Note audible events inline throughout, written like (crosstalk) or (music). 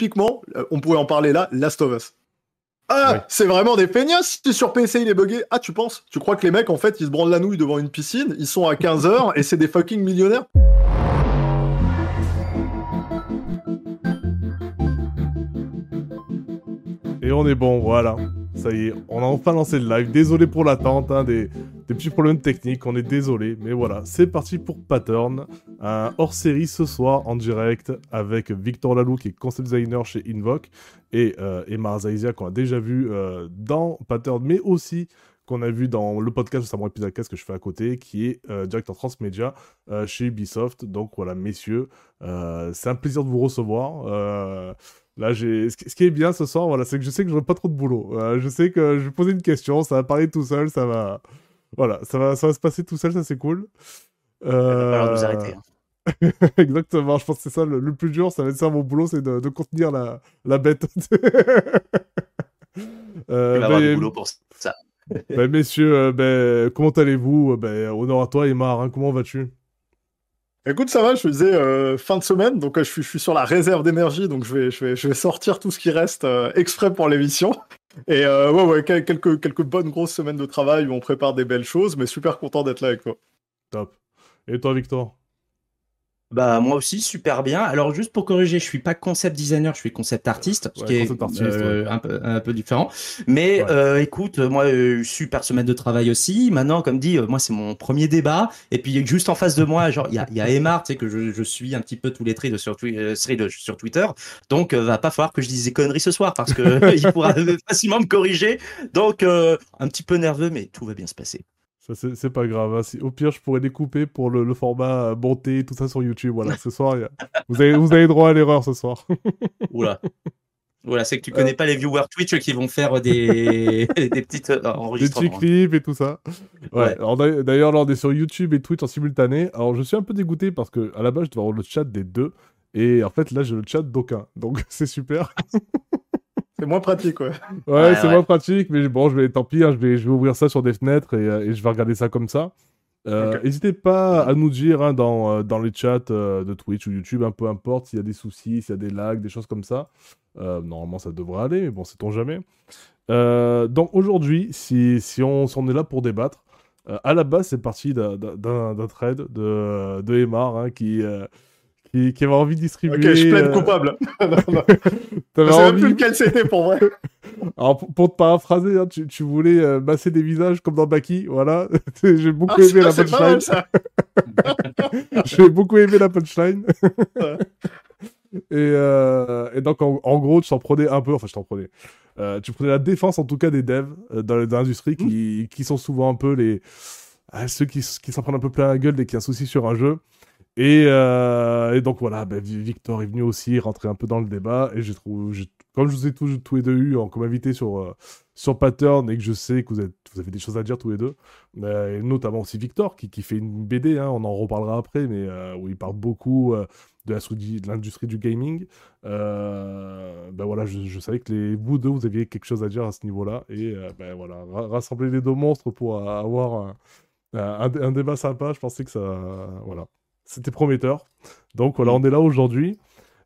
typiquement, euh, on pourrait en parler là, Last of Us. Ah, c'est vraiment des feignasses si sur PC il est buggé. Ah, tu penses Tu crois que les mecs, en fait, ils se branlent la nouille devant une piscine, ils sont à 15h et c'est des fucking millionnaires Et on est bon, voilà. Ça y est, on a enfin lancé le live. Désolé pour l'attente, hein, des, petits problèmes techniques, on est désolé. Mais voilà, c'est parti pour Pattern. Un hors-série ce soir en direct avec Victor Lalou qui est concept designer chez Invoke et euh, Emma Zaizia qu'on a déjà vu euh, dans Pattern, mais aussi qu'on a vu dans le podcast de Samurai Pizza que je fais à côté, qui est euh, directeur transmédia euh, chez Ubisoft. Donc voilà, messieurs, c'est un plaisir de vous recevoir. Là, j'ai. Ce qui est bien ce soir, voilà, c'est que je sais que j'aurai pas trop de boulot. Euh, je sais que je vais poser une question, ça va parler tout seul, ça va. Voilà, ça va, ça va se passer tout seul, ça c'est cool. Euh... va nous arrêter. Hein. (laughs) Exactement, je pense que c'est ça le, plus dur, ça va être ça mon boulot, c'est de, contenir la, la bête. (laughs) euh, Il va avoir du boulot pour ça. ben, messieurs, euh, ben, comment allez-vous? Ben, Honneur à toi, Emar, hein, comment vas-tu? Écoute, ça va, je disais euh, fin de semaine, donc euh, je, suis, sur la réserve d'énergie, donc je vais, je, vais, je vais sortir tout ce qui reste euh, exprès pour l'émission. (laughs) Et ouais, ouais, quelques, quelques bonnes grosses semaines de travail où on prépare des belles choses, mais super content d'être là avec toi. Top. Et toi, Victor? Bah moi aussi super bien. Alors juste pour corriger, je suis pas concept designer, je suis concept artiste, ce qui est euh, un, peu, un peu différent. Mais euh, écoute, moi euh, super semaine de travail aussi. Maintenant, comme dit, moi c'est mon premier débat. Et puis juste en face de moi, genre il y a, y a Emar, tu sais que je, je, suis un petit peu tous les traits de sur, de, sur Twitter. Donc va pas falloir que je dise des conneries ce soir parce que (laughs) (laughs) il pourra facilement me corriger. Donc un petit peu nerveux, mais tout va bien se passer c'est pas grave. Hein. Au pire, je pourrais découper pour le, format bonté, tout ça sur YouTube. Voilà, ce soir, vous, avez, vous avez droit à l'erreur ce soir. (laughs) Oula. Voilà, c'est que tu connais euh. pas les viewers Twitch qui vont faire des, (laughs) (laughs) des petites euh, enregistrements. Des petits clips et tout ça. Ouais. D'ailleurs, là, on est sur YouTube et Twitch en simultané. Alors, je suis un peu dégoûté parce que à la base, je devais avoir le chat des deux. Et en fait, là, j'ai le chat d'aucun. Donc, c'est super. C'est moins pratique, ouais. Ouais, c'est moins pratique, mais bon, je vais, tant pis, hein, je, vais, je vais ouvrir ça sur des fenêtres et, euh, et je vais regarder ça comme ça. Euh, n'hésitez pas à nous dire hein, dans, euh, dans les chats de Twitch ou YouTube, un hein, peu importe, s'il y a des soucis, s'il y a des lags, des choses comme ça. normalement, ça devrait aller, mais bon, sait-on jamais. donc aujourd'hui, si, si, on, si, on, est là pour débattre, à la base, c'est parti d'un trade de, de Emar hein, qui qui, qui avait envie de distribuer. Ok, je plaide euh, coupable. (laughs) (laughs) Je sais même plus lequel c'était pour vrai. (laughs) Alors, pour, te paraphraser, hein, tu, tu, voulais euh, masser des visages comme dans Baki, voilà. J'ai beaucoup ah, aimé la punchline. J'ai beaucoup aimé la punchline. et, euh, et, donc, en, gros, tu t'en prenais un peu, enfin, je t'en prenais. Euh, tu prenais la défense, en tout cas, des devs euh, dans l'industrie qui, mmh. qui sont souvent un peu les. Ah, ceux qui, qui s'en prennent un peu plein la gueule dès qu'il y a un souci sur un jeu. Euh, et, donc voilà, ben, Victor est venu aussi rentrer un peu dans le débat. Et comme je vous ai tous, les deux eu comme invité sur, euh, sur Pattern et que je sais que vous, êtes, avez des choses à dire tous les deux, et notamment aussi Victor qui, fait une BD, hein, on en reparlera après, mais euh, où il parle beaucoup de l'industrie du gaming. ben voilà, je, savais que les, vous deux, vous aviez quelque chose à dire à ce niveau-là. Et ben voilà, rassembler les deux monstres pour avoir un, un, débat sympa, je pensais que ça. Voilà. C'était prometteur. Donc voilà, on est là aujourd'hui.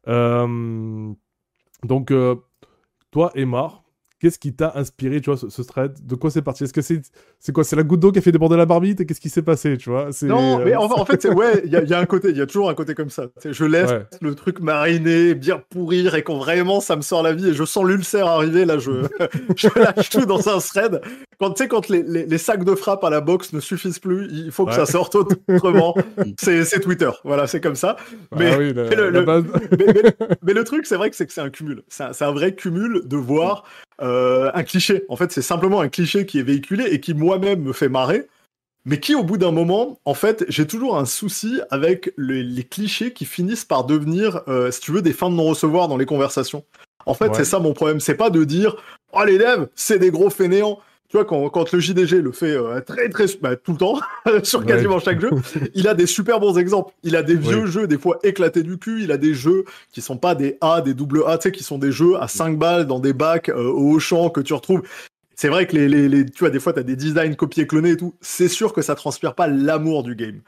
Euh, donc, euh, toi, Emma, Qu'est-ce qui t'a inspiré, tu vois, ce, thread? De quoi c'est parti? Est-ce que c'est c'est quoi? C'est la goutte d'eau qui a fait déborder la barbite Et qu'est-ce qui s'est passé, tu vois? Non, mais en, fait, ouais, il y, a un côté, il y a toujours un côté comme ça. Je laisse le truc mariner, bien pourrir, et quand vraiment ça me sort la vie et je sens l'ulcère arriver, là, je, (laughs) je lâche tout dans un thread. Quand tu sais, quand les, les, sacs de frappe à la boxe ne suffisent plus, il faut que ça sorte autrement. c'est Twitter, voilà, c'est comme ça. Mais, le, truc, c'est vrai que c'est que c'est un cumul. C'est un, vrai cumul de voir. Euh, un cliché. En fait, c'est simplement un cliché qui est véhiculé et qui moi-même me fait marrer, mais qui, au bout d'un moment, en fait, j'ai toujours un souci avec les, clichés qui finissent par devenir, euh, si tu veux, des fins de non-recevoir dans les conversations. En fait, c'est ça mon problème. C'est pas de dire, oh les devs, c'est des gros fainéants tu vois, quand, le JDG le fait euh, très, très, bah, tout le temps, (laughs) sur quasiment chaque jeu, il a des super bons exemples. Il a des vieux jeux, des fois éclatés du cul. Il a des jeux qui sont pas des A, des double A, tu sais, qui sont des jeux à 5 balles dans des bacs euh, au champ que tu retrouves. C'est vrai que les, les, tu vois, des fois, tu as des designs copiés-clonés et tout. C'est sûr que ça transpire pas l'amour du game.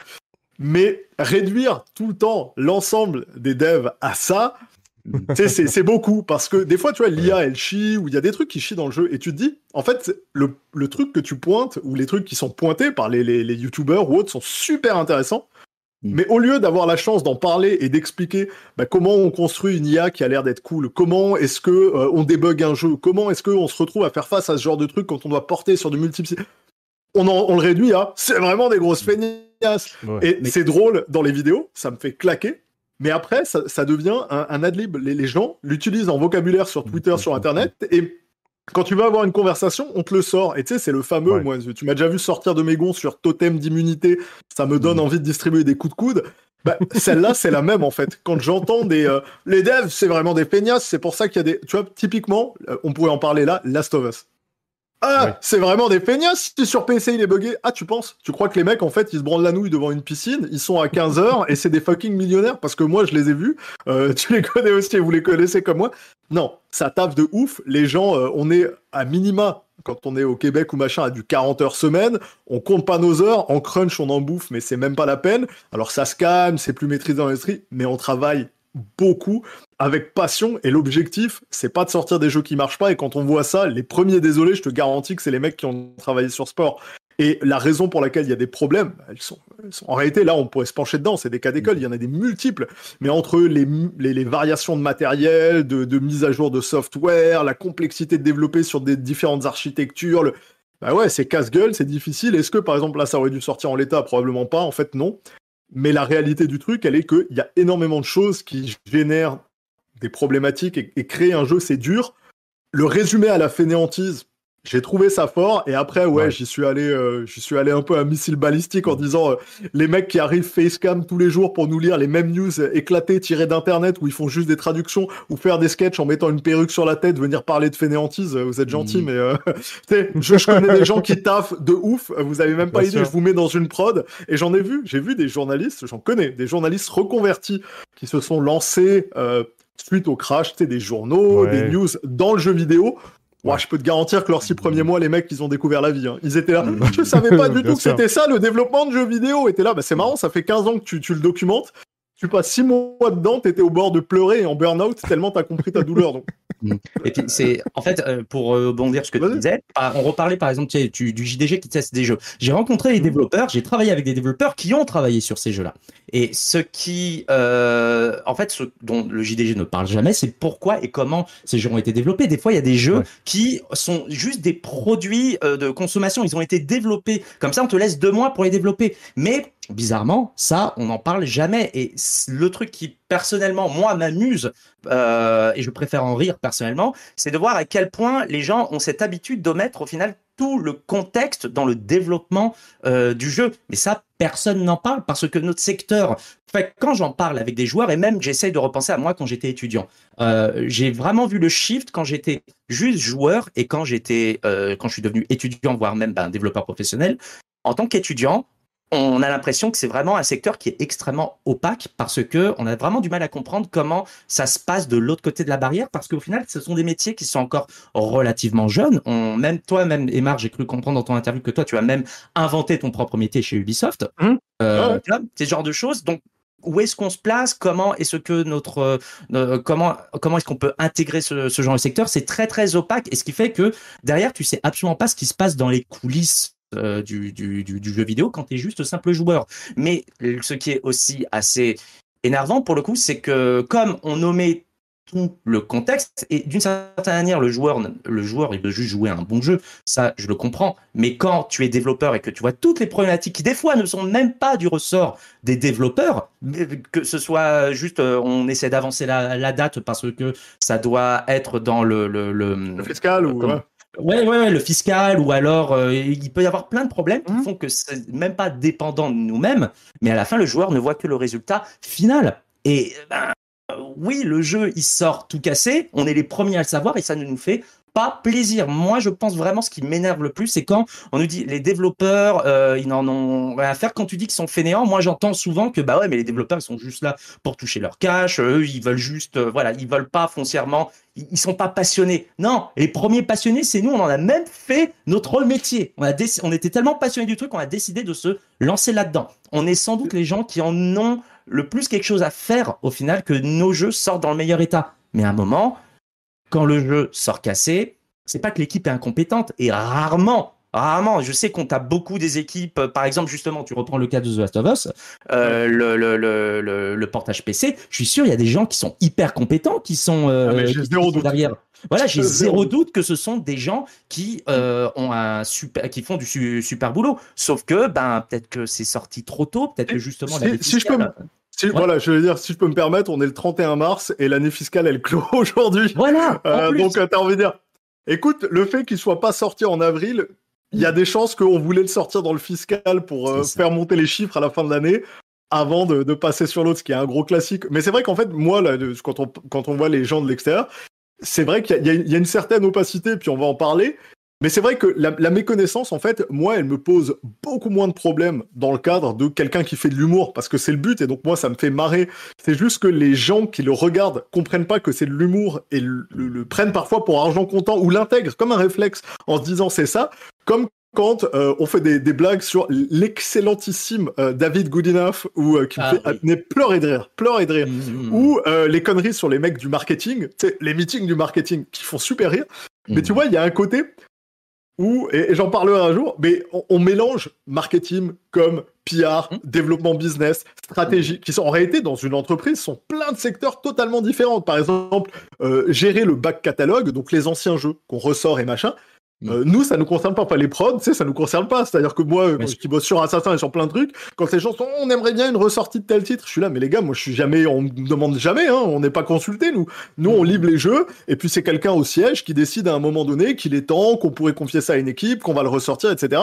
Mais réduire tout le temps l'ensemble des devs à ça, (laughs) c'est beaucoup parce que des fois, tu vois, l'IA elle chie ou il y a des trucs qui chient dans le jeu et tu te dis, en fait, le, le truc que tu pointes ou les trucs qui sont pointés par les, les, les youtubeurs ou autres sont super intéressants. Mm. Mais au lieu d'avoir la chance d'en parler et d'expliquer bah, comment on construit une IA qui a l'air d'être cool, comment est-ce que euh, on débug un jeu, comment est-ce qu'on se retrouve à faire face à ce genre de truc quand on doit porter sur du multiple, on, on le réduit à c'est vraiment des grosses feignasses. Et c'est drôle dans les vidéos, ça me fait claquer. Mais après, ça, devient un, un adlib. Les, les gens l'utilisent en vocabulaire sur Twitter, sur Internet, et quand tu vas avoir une conversation, on te le sort. Et tu sais, c'est le fameux, moi, tu m'as déjà vu sortir de mes gonds sur totem d'immunité, ça me donne mm. envie de distribuer des coups de coude. Bah, celle-là, c'est la même en fait. Quand j'entends des euh, les devs, c'est vraiment des peignasses. C'est pour ça qu'il y a des, tu vois, typiquement, euh, on pourrait en parler là, Last of Us. Ah, c'est vraiment des feignasses. Si sur PC il est buggé. Ah, tu penses? Tu crois que les mecs en fait ils se branlent la nouille devant une piscine, ils sont à 15 heures et c'est des fucking millionnaires? Parce que moi je les ai vus. Euh, tu les connais aussi et vous les connaissez comme moi. Non, ça taffe de ouf. Les gens, euh, on est à minima quand on est au Québec ou machin à du 40 heures semaine, on compte pas nos heures, en crunch on en bouffe, mais c'est même pas la peine. Alors ça se calme, c'est plus maîtrisé dans l'esprit, mais on travaille beaucoup avec passion et l'objectif c'est pas de sortir des jeux qui marchent pas. Et quand on voit ça les premiers désolés je te garantis que c'est les mecs qui ont travaillé sur sport. Et la raison pour laquelle il y a des problèmes elles sont, en réalité là on pourrait se pencher dedans c'est des cas d'école il y en a des multiples. Mais entre les, variations de matériel de, de, mise à jour de software la complexité de développer sur des différentes architectures bah ouais c'est casse-gueule c'est difficile. Est-ce que par exemple là ça aurait dû sortir en l'état? Probablement pas. En fait non. Mais la réalité du truc, elle est qu'il y a énormément de choses qui génèrent des problématiques et, créer un jeu, c'est dur. Le résumer à la fainéantise, j'ai trouvé ça fort et après ouais, j'y suis allé euh, j'y suis allé un peu à missile balistique en disant euh, les mecs qui arrivent facecam tous les jours pour nous lire les mêmes news éclatées tirées d'internet où ils font juste des traductions ou faire des sketchs en mettant une perruque sur la tête venir parler de fainéantise euh, vous êtes gentils mm. mais (laughs) je, je, connais des gens qui taffent de ouf vous avez même pas idée je vous mets dans une prod et j'en ai vu j'ai vu des journalistes j'en connais des journalistes reconvertis qui se sont lancés suite au crash, des journaux, des news dans le jeu vidéo moi, je peux te garantir que leurs six premiers mois, les mecs, ils ont découvert la vie. Hein. Ils étaient là. Je savais pas (laughs) du tout que c'était ça, le développement de jeux vidéo. était là. Bah, c'est marrant, ça fait 15 ans que tu, tu le documentes tu passes six mois dedans, t'étais au bord de pleurer et en burn-out tellement t'as compris ta douleur. Donc. Mm. et puis c'est en fait euh, pour euh, bondir ce que tu disais, on reparlait par exemple du, du JDG qui teste des jeux. J'ai rencontré les mm. développeurs, j'ai travaillé avec des développeurs qui ont travaillé sur ces jeux-là. Et ce qui, euh, en fait, ce dont le JDG ne parle jamais, c'est pourquoi et comment ces jeux ont été développés. Des fois, il y a des jeux qui sont juste des produits de consommation. Ils ont été développés comme ça. On te laisse deux mois pour les développer, mais bizarrement, ça, on n'en parle jamais. Et le truc qui, personnellement, moi, m'amuse, euh, et je préfère en rire personnellement, c'est de voir à quel point les gens ont cette habitude d'omettre au final tout le contexte dans le développement euh, du jeu. Mais ça, personne n'en parle parce que notre secteur, fait, quand j'en parle avec des joueurs, et même j'essaye de repenser à moi quand j'étais étudiant, euh, j'ai vraiment vu le shift quand j'étais juste joueur et quand j'étais, quand je suis devenu étudiant, voire même ben, développeur professionnel. En tant qu'étudiant, on a l'impression que c'est vraiment un secteur qui est extrêmement opaque parce que on a vraiment du mal à comprendre comment ça se passe de l'autre côté de la barrière parce qu'au final, ce sont des métiers qui sont encore relativement jeunes. On, même toi, même Emar, j'ai cru comprendre dans ton interview que toi, tu as même inventé ton propre métier chez Ubisoft. Mmh. Euh, C'est ce genre de choses. Donc, où est-ce qu'on se place? Comment est-ce que notre euh, comment comment est-ce qu'on peut intégrer ce, ce genre de secteur? C'est très très opaque et ce qui fait que derrière, tu sais absolument pas ce qui se passe dans les coulisses euh, du, du, du, jeu vidéo quand tu es juste simple joueur. Mais ce qui est aussi assez énervant pour le coup, c'est que comme on nommait tout le contexte et d'une certaine manière le joueur le joueur il veut juste jouer un bon jeu ça je le comprends mais quand tu es développeur et que tu vois toutes les problématiques qui des fois ne sont même pas du ressort des développeurs que ce soit juste euh, on essaie d'avancer la, date parce que ça doit être dans le le, le, fiscal ou Ouais, ouais, le fiscal ou alors euh, il peut y avoir plein de problèmes qui mmh. font que c'est même pas dépendant de nous-mêmes, mais à la fin le joueur ne voit que le résultat final. Et ben, oui, le jeu il sort tout cassé, on est les premiers à le savoir et ça ne nous fait pas plaisir. Moi, je pense vraiment ce qui m'énerve le plus, c'est quand on nous dit les développeurs, euh, ils n'en ont rien à faire. Quand tu dis qu'ils sont fainéants, moi j'entends souvent que bah ouais, mais les développeurs ils sont juste là pour toucher leur cash. Eux, ils veulent juste, euh, voilà, ils veulent pas foncièrement, ils, sont pas passionnés. Non, les premiers passionnés, c'est nous. On en a même fait notre métier. On a on était tellement passionnés du truc, qu'on a décidé de se lancer là-dedans. On est sans doute les gens qui en ont le plus quelque chose à faire au final que nos jeux sortent dans le meilleur état. Mais à un moment, quand le jeu sort cassé, c'est pas que l'équipe est incompétente et rarement Rarement, je sais qu'on tape beaucoup des équipes. Par exemple, justement, tu reprends le cas de The Last of Us, euh, le, le, le, le, portage PC. Je suis sûr, il y a des gens qui sont hyper compétents, qui sont, euh, ah, derrière. Voilà, j'ai (laughs) zéro doute que ce sont des gens qui euh, ont un super, qui font du super boulot. Sauf que, ben, peut-être que c'est sorti trop tôt, peut-être que justement si, si je peux. Si, Voilà, je veux dire, si je peux me permettre, on est le 31 mars et l'année fiscale, elle clôt (laughs) aujourd'hui. Voilà. Euh, donc, t'as envie de dire, écoute, le fait qu'il soit pas sorti en avril, il y a des chances qu'on voulait le sortir dans le fiscal pour euh, faire monter les chiffres à la fin de l'année avant de, passer sur l'autre, ce qui est un gros classique. Mais c'est vrai qu'en fait, moi, là, quand, on, quand on voit les gens de l'extérieur, c'est vrai qu'il y, a une certaine opacité, puis on va en parler. Mais c'est vrai que la, méconnaissance, en fait, moi, elle me pose beaucoup moins de problèmes dans le cadre de quelqu'un qui fait de l'humour, parce que c'est le but, et donc moi, ça me fait marrer. C'est juste que les gens qui le regardent comprennent pas que c'est de l'humour et le, prennent parfois pour argent comptant ou l'intègrent comme un réflexe en se disant c'est ça, comme quand euh, on fait des, blagues sur l'excellentissime euh, David Goodenough ou euh, qui me ah fait pleurer de rire, pleurer de rire, mmh, mmh, mmh. ou les conneries sur les mecs du marketing, les meetings du marketing qui font super rire. Mais tu vois, il y a un côté où, et, j'en parlerai un jour, mais on, mélange marketing comme PR, développement business, stratégie, qui sont en réalité dans une entreprise sont plein de secteurs totalement différents. Par exemple, gérer le back catalogue, donc les anciens jeux qu'on ressort et machin. Euh, nous, ça nous concerne pas. Pas les prods, tu sais, ça nous concerne pas. C'est-à-dire que moi, qui bosse sur Assassin et sur plein de trucs, quand les gens sont, on aimerait bien une ressortie de tel titre, je suis là, mais les gars, moi, je suis jamais, on me demande jamais, hein, on n'est pas consulté, nous. Nous, on mm. livre les jeux, et puis c'est quelqu'un au siège qui décide à un moment donné qu'il est temps, qu'on pourrait confier ça à une équipe, qu'on va le ressortir, etc.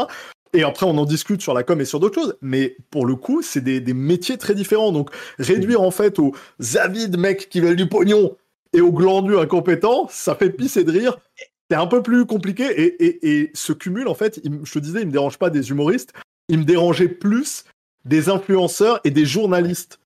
Et après, on en discute sur la com et sur d'autres choses. Mais pour le coup, c'est des, des, métiers très différents. Donc, réduire en fait aux avides mecs qui veulent du pognon et aux glandus incompétents, ça fait pisser de rire c'est un peu plus compliqué et, ce cumul, en fait, je te disais, il me dérange pas des humoristes, il me dérangeait plus des influenceurs et des journalistes.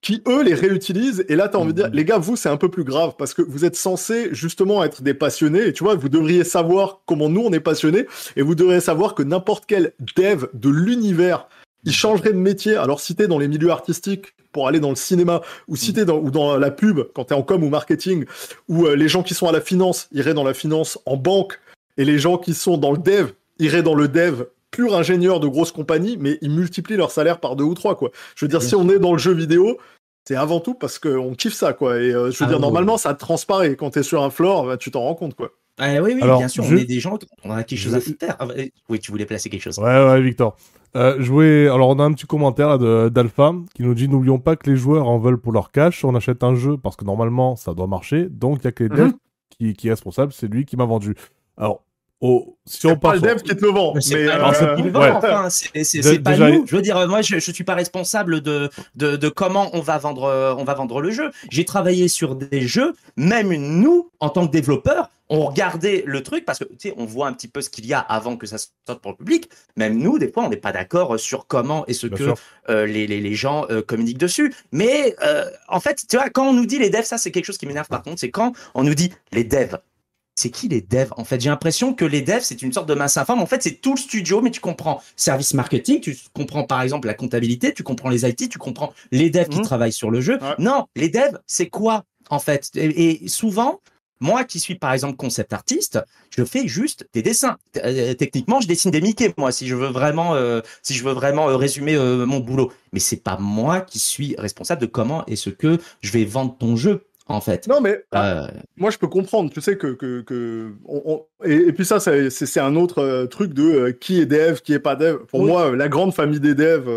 Qui, eux, les réutilisent. Et là, tu as envie de dire, mm-hmm. les gars, vous, c'est un peu plus grave parce que vous êtes censés justement être des passionnés. Et tu vois, vous devriez savoir comment nous, on est passionnés. Et vous devriez savoir que n'importe quel dev de l'univers il changerait de métier. Alors, si t'es dans les milieux artistiques pour aller dans le cinéma, ou si t'es dans, ou dans la pub, quand t'es en com ou marketing, ou euh, les gens qui sont à la finance iraient dans la finance en banque, et les gens qui sont dans le dev iraient dans le dev pur ingénieur de grosses compagnies, mais ils multiplient leur salaire par deux ou trois, quoi. Je veux dire, si on est dans le jeu vidéo, c'est avant tout parce qu'on kiffe ça, quoi. Et euh, je veux ah dire, normalement, ça transparaît. Quand t'es sur un floor, bah, tu t'en rends compte, quoi. Ah, oui, oui, bien sûr, on est des gens, on a quelque chose à faire. Ah, oui, tu voulais placer quelque chose. Ouais, ouais, Victor. Euh, jouer... Alors, on a un petit commentaire d'Alpha qui nous dit N'oublions pas que les joueurs en veulent pour leur cash. On achète un jeu parce que normalement, ça doit marcher. Donc, il y a que les devs mhm. qui, qui est responsable. C'est lui qui m'a vendu. Alors, Oh, si on pas le dev qui te le vend. Mais c'est pas nous. Je veux dire, moi, je, je suis pas responsable de, de, de, comment on va vendre, on va vendre le jeu. J'ai travaillé sur des jeux, même nous, en tant que développeurs, on regardait le truc parce que tu sais, on voit un petit peu ce qu'il y a avant que ça sorte pour le public. Même nous, des fois, on n'est pas d'accord sur comment et ce que euh, les, les, les, gens euh, communiquent dessus. Mais euh, en fait, tu vois, quand on nous dit les devs, ça c'est quelque chose qui m'énerve par contre, c'est quand on nous dit les devs c'est qui les devs En fait, j'ai l'impression que les devs, c'est une sorte de masse infâme. En fait, c'est tout le studio, mais tu comprends service marketing, tu comprends par exemple la comptabilité, tu comprends les IT, tu comprends les devs qui mmh. travaillent sur le jeu. Non, les devs, c'est quoi en fait? Et, souvent, moi qui suis par exemple concept artiste, je fais juste des dessins. Euh, techniquement, je dessine des Mickey moi si je veux vraiment euh, si je veux vraiment euh, résumer mon boulot. Mais c'est pas moi qui suis responsable de comment et ce que je vais vendre ton jeu en fait. Non, mais euh, moi je peux comprendre. Tu sais que. que, que on, Et, puis ça, c'est un autre euh, truc de euh, qui est dev, qui est pas dev. Pour moi, la grande famille des devs,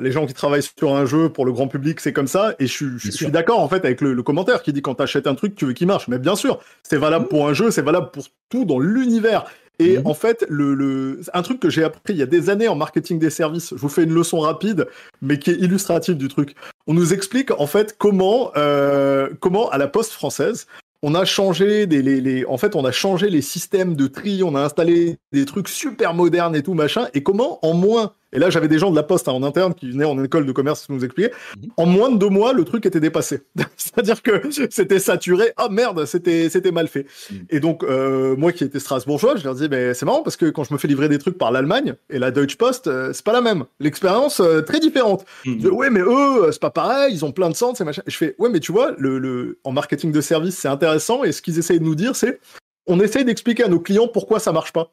les gens qui travaillent sur un jeu pour le grand public, c'est comme ça. Et je, je, suis d'accord en fait avec le, commentaire qui dit quand tu achètes un truc, tu veux qu'il marche. Mais bien sûr, c'est valable pour un jeu, c'est valable pour tout dans l'univers. Et mhm. en fait, le, le, un truc que j'ai appris il y a des années en marketing des services, je vous fais une leçon rapide, mais qui est illustrative du truc. On nous explique en fait comment, euh, comment à la poste française, on a changé des, les, les, en fait, on a changé les systèmes de tri, on a installé des trucs super modernes et tout machin, et comment en moins Et là, j'avais des gens de la poste hein, en interne qui venaient en école de commerce nous expliquer. Mhm. En moins de deux mois, le truc était dépassé. (laughs) C'est-à-dire que c'était saturé. Ah merde, c'était c'était mal fait. Mhm. Et donc euh, moi qui étais strasbourgeois, je leur disais mais c'est marrant parce que quand je me fais livrer des trucs par l'Allemagne et la Deutsche Post, euh, c'est pas la même. L'expérience euh, très différente. Mhm. ouais mais eux c'est pas pareil, ils ont plein de centres, c'est machin. je fais ouais mais tu vois le, le en marketing de service c'est intéressant et ce qu'ils essayent de nous dire c'est on essaye d'expliquer à nos clients pourquoi ça marche pas.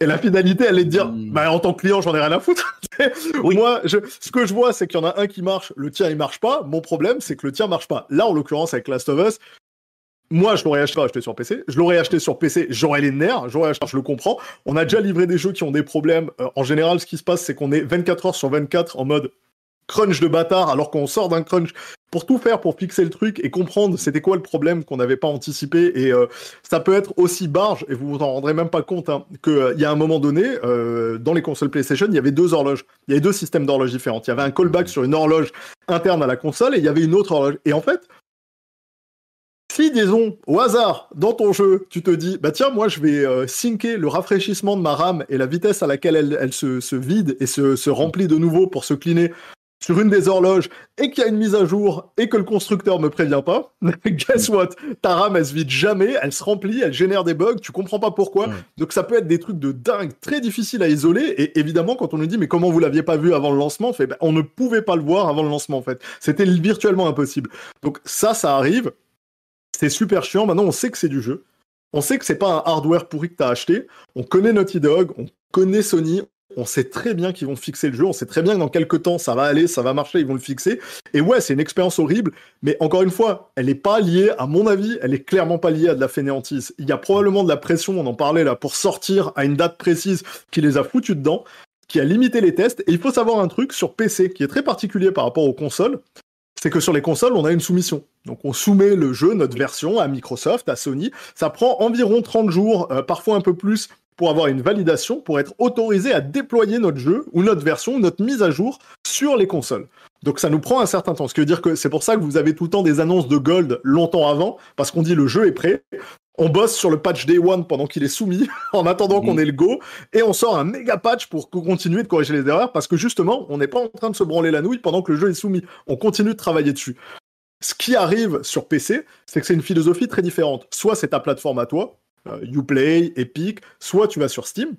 Et la finalité, elle est de dire, hmm. bah, en tant que client, j'en ai rien à foutre. (laughs) Moi, je, ce que je vois, c'est qu'il y en a un qui marche, le tien, il marche pas. Mon problème, c'est que le tien marche pas. Là, en l'occurrence, avec Last of Us, moi, je l'aurais acheté, acheté sur PC. Je l'aurais acheté sur PC, j'aurais les nerfs, j'aurais acheté, je le comprends. On a déjà livré des jeux qui ont des problèmes. Euh, en général, ce qui se passe, c'est qu'on est 24 heures sur 24 en mode crunch de bâtard alors qu'on sort d'un crunch pour tout faire pour fixer le truc et comprendre c'était quoi le problème qu'on n'avait pas anticipé et euh, ça peut être aussi barge et vous vous en rendrez même pas compte hein, qu'il euh, y a un moment donné euh, dans les consoles PlayStation il y avait deux horloges. Il y avait deux systèmes d'horloges différents il y avait un callback sur une horloge interne à la console et il y avait une autre horloge. Et en fait si, disons, au hasard, dans ton jeu, tu te dis, bah tiens, moi je vais euh, syncer le rafraîchissement de ma RAM et la vitesse à laquelle elle, elle se, se, vide et se, se, remplit de nouveau pour se cleaner sur une des horloges et qu'il y a une mise à jour et que le constructeur me prévient pas, (laughs) guess what? Ta RAM, elle se vide jamais, elle se remplit, elle génère des bugs, tu comprends pas pourquoi. Donc ça peut être des trucs de dingue, très difficiles à isoler. Et évidemment, quand on nous dit, mais comment vous l'aviez pas vu avant le lancement? Fait, ben, On ne pouvait pas le voir avant le lancement, en fait. C'était virtuellement impossible. Donc ça, ça arrive. C'est super chiant. Maintenant, on sait que c'est du jeu. On sait que c'est pas un hardware pourri que tu as acheté. On connaît Naughty Dog, on connaît Sony, on sait très bien qu'ils vont fixer le jeu, on sait très bien que dans quelques temps ça va aller, ça va marcher, ils vont le fixer. Et ouais, c'est une expérience horrible, mais encore une fois, elle n'est pas liée, à mon avis, elle est clairement pas liée à de la fainéantise. Il y a probablement de la pression, on en parlait là, pour sortir à une date précise qui les a foutus dedans, qui a limité les tests. Et il faut savoir un truc sur PC qui est très particulier par rapport aux consoles, c'est que sur les consoles, on a une soumission. Donc on soumet le jeu, notre version, à Microsoft, à Sony. Ça prend environ 30 jours, euh, parfois un peu plus, pour avoir une validation, pour être autorisé à déployer notre jeu ou notre version, notre mise à jour sur les consoles. Donc ça nous prend un certain temps. Ce qui veut dire que c'est pour ça que vous avez tout le temps des annonces de Gold longtemps avant, parce qu'on dit le jeu est prêt. On bosse sur le patch Day One pendant qu'il est soumis, (laughs) en attendant qu'on ait le go, et on sort un méga patch pour continuer de corriger les erreurs, parce que justement, on n'est pas en train de se branler la nouille pendant que le jeu est soumis. On continue de travailler dessus. Ce qui arrive sur PC, c'est que c'est une philosophie très différente. Soit c'est ta plateforme à toi, Uplay, Epic, soit tu vas sur Steam.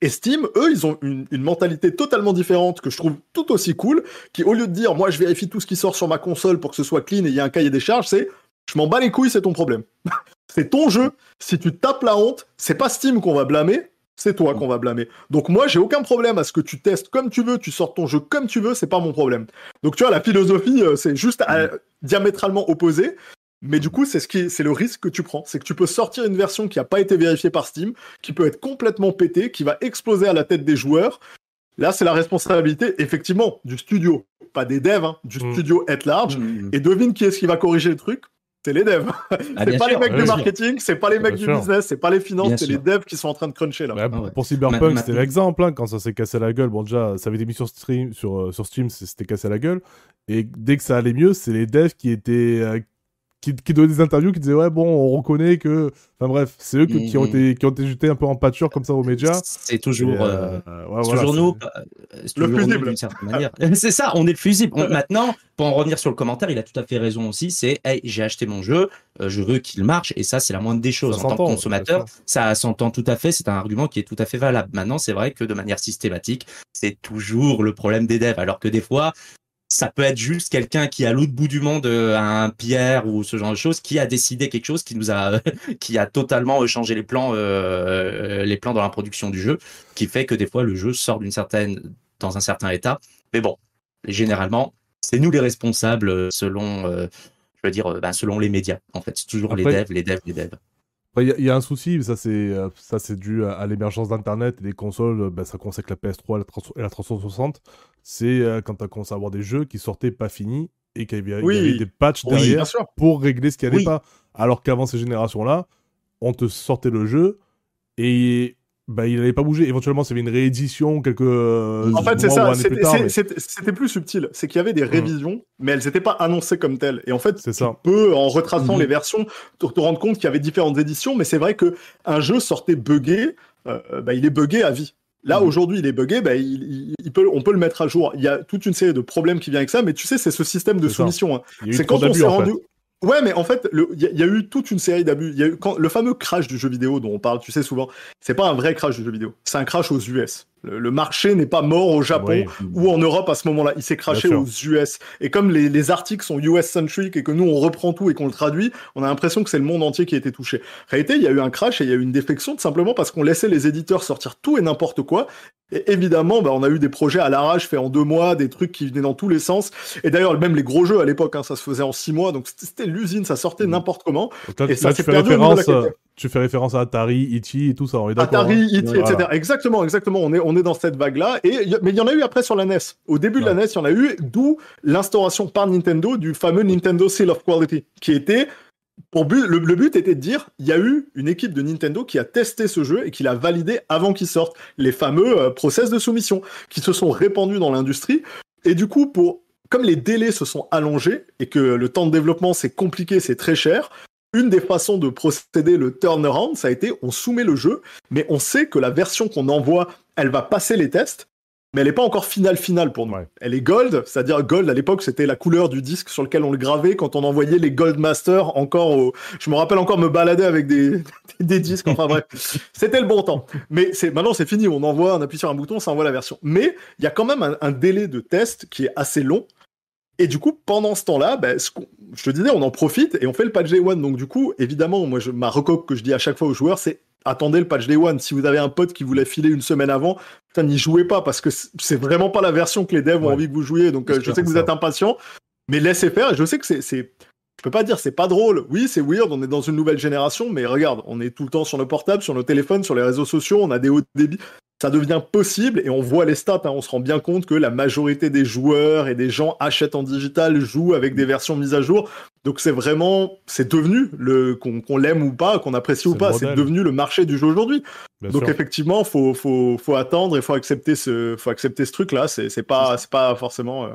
Et Steam, eux, ils ont une, mentalité totalement différente que je trouve tout aussi cool, qui au lieu de dire moi je vérifie tout ce qui sort sur ma console pour que ce soit clean et il y a un cahier des charges, c'est je m'en bats les couilles, c'est ton problème. (laughs) c'est ton jeu. Si tu tapes la honte, c'est pas Steam qu'on va blâmer, c'est toi qu'on va blâmer. Donc moi, j'ai aucun problème à ce que tu testes comme tu veux, tu sortes ton jeu comme tu veux, c'est pas mon problème. Donc tu vois, la philosophie, euh, c'est juste euh, diamétralement opposé. Mais du coup, c'est ce qui, c'est le risque que tu prends, c'est que tu peux sortir une version qui n'a pas été vérifiée par Steam, qui peut être complètement pétée, qui va exploser à la tête des joueurs. Là, c'est la responsabilité, effectivement, du studio, pas des devs, hein, du mm. studio at large. Mm, mm, Et devine qui est-ce qui va corriger le truc? C'est les devs. Ah, (laughs) c'est pas les mecs du marketing, c'est pas les mecs du business, c'est pas les finances, c'est les devs qui sont en train de cruncher là. Ah pour Cyberpunk, c'était l'exemple hein, quand ça s'est cassé la gueule. Bon déjà, ça avait été mis sur stream, sur, euh, sur Steam, c'était cassé la gueule. Et dès que ça allait mieux, c'est les devs qui étaient euh, qui, qui donnaient des interviews qui disaient ouais bon on reconnaît que enfin bref c'est eux qui ont mhm. été qui ont été jetés un peu en pâture comme ça aux médias. C'est toujours euh, euh, toujours nous le fusible. certaine manière. (laughs) C'est ça on est le fusible. (laughs) Maintenant pour en revenir sur le commentaire il a tout à fait raison aussi c'est hey j'ai acheté mon jeu euh, je veux qu'il marche et ça c'est la moindre des choses. En tant que consommateur ça s'entend tout à fait c'est un argument qui est tout à fait valable. Maintenant c'est vrai que de manière systématique c'est toujours le problème des devs. Alors que des fois ça peut être juste quelqu'un qui à l'autre bout du monde euh, un Pierre ou ce genre de choses qui a décidé quelque chose qui nous a (laughs) qui a totalement changé les plans euh, les plans dans la production du jeu qui fait que des fois le jeu sort d'une certaine dans un certain état. Mais bon généralement c'est nous les responsables selon euh, je veux dire ben, selon les médias en fait. C'est toujours les devs les devs les devs il y, a un souci, ça c'est ça c'est dû à, l'émergence d'Internet et des consoles. Ben, ça concerne la PS3 et la 360 c'est euh, quand tu as commencé à avoir des jeux qui sortaient pas finis et qu'il y, avait des patchs derrière pour régler ce qui allait pas. Alors qu'avant ces générations-là, on te sortait le jeu et bah, il n'allait pas bouger. Éventuellement, c'était une réédition quelques. en fait, c'est ça. C'était plus subtil. C'est qu'il y avait des mmh. révisions, mais elles n'étaient pas annoncées comme telles. Et en fait, tu ça. en retraçant mmh. les versions, te, te, rendre compte qu'il y avait différentes éditions. Mais c'est vrai que un jeu sortait buggé, euh, bah, il est buggé à vie Là, mhm. aujourd'hui, il est buggé, bah, il, peut, on peut le mettre à jour. Il y a toute une série de problèmes qui viennent avec ça, mais tu sais, c'est ce système de soumission. Hein. C'est quand on s'est rendu. Ouais, mais en fait, il y, a eu toute une série d'abus. Il y a eu quand, le fameux crash du jeu vidéo dont on parle, tu sais souvent, c'est pas un vrai crash du jeu vidéo, c'est un crash aux US. Le, marché n'est pas mort au Japon ou en Europe à ce moment-là. Il s'est craché aux US. Et comme les, les articles sont US-centric et que nous, on reprend tout et qu'on le traduit, on a l'impression que c'est le monde entier qui a été touché. En réalité, il y a eu un crash et il y a eu une défection tout simplement parce qu'on laissait les éditeurs sortir tout et n'importe quoi. Et évidemment, bah, on a eu des projets à l'arrache faits en deux mois, des trucs qui venaient dans tous les sens. Et d'ailleurs, même les gros jeux à l'époque, hein, ça se faisait en six mois, donc c'était l'usine, ça sortait mmh. n'importe comment. et ça s'est perdu référence, tu fais référence à Atari, Ichi et tout ça, on est Atari, hein. Ichi, etc. Exactement, exactement. On est, on est dans cette vague-là. Et, mais il y en a eu après sur la NES. Au début de la NES, il y en a eu, d'où l'instauration par Nintendo du fameux Nintendo Seal of Quality, qui était pour but, le, but était de dire, il y a eu une équipe de Nintendo qui a testé ce jeu et qui l'a validé avant qu'il sorte. Les fameux euh, process de soumission qui se sont répandus dans l'industrie. Et du coup, pour comme les délais se sont allongés et que le temps de développement c'est compliqué, c'est très cher, une des façons de procéder le turnaround, ça a été on soumet le jeu, mais on sait que la version qu'on envoie, elle va passer les tests, mais elle n'est pas encore finale finale pour nous. Elle est gold, c'est-à-dire gold à l'époque c'était la couleur du disque sur lequel on le gravait quand on envoyait les gold masters encore au... Je me rappelle encore me balader avec des, (laughs) des disques, enfin bref, c'était le bon temps. Mais c'est maintenant c'est fini, on envoie, on appuie sur un bouton, ça envoie la version. Mais il y a quand même un, un délai de test qui est assez long et du coup, pendant ce temps-là, ben, je te disais, on en profite et on fait le patch Day One. Donc du coup, évidemment, moi, je, ma recoque que je dis à chaque fois aux joueurs, c'est attendez le patch Day One. Si vous avez un pote qui vous l'a filé une semaine avant, n'y jouez pas parce que c'est vraiment pas la version que les devs ont envie que vous jouiez. Donc euh, je sais que vous êtes impatient, mais laissez faire. Je sais que c'est, je peux pas dire c'est pas drôle. Oui, c'est weird. On est dans une nouvelle génération, mais regarde, on est tout le temps sur nos portables, sur nos téléphones, sur les réseaux sociaux. On a des hauts débits ça devient possible et on voit les stats, hein, on se rend bien compte que la majorité des joueurs et des gens achètent en digital, jouent avec des versions mises à jour. Donc c'est vraiment, c'est devenu le qu'on l'aime ou pas, qu'on apprécie ou pas, c'est devenu le marché du jeu aujourd'hui. Donc effectivement, faut faut faut attendre et faut accepter ce faut accepter ce truc là. C'est c'est pas c'est pas forcément. Euh,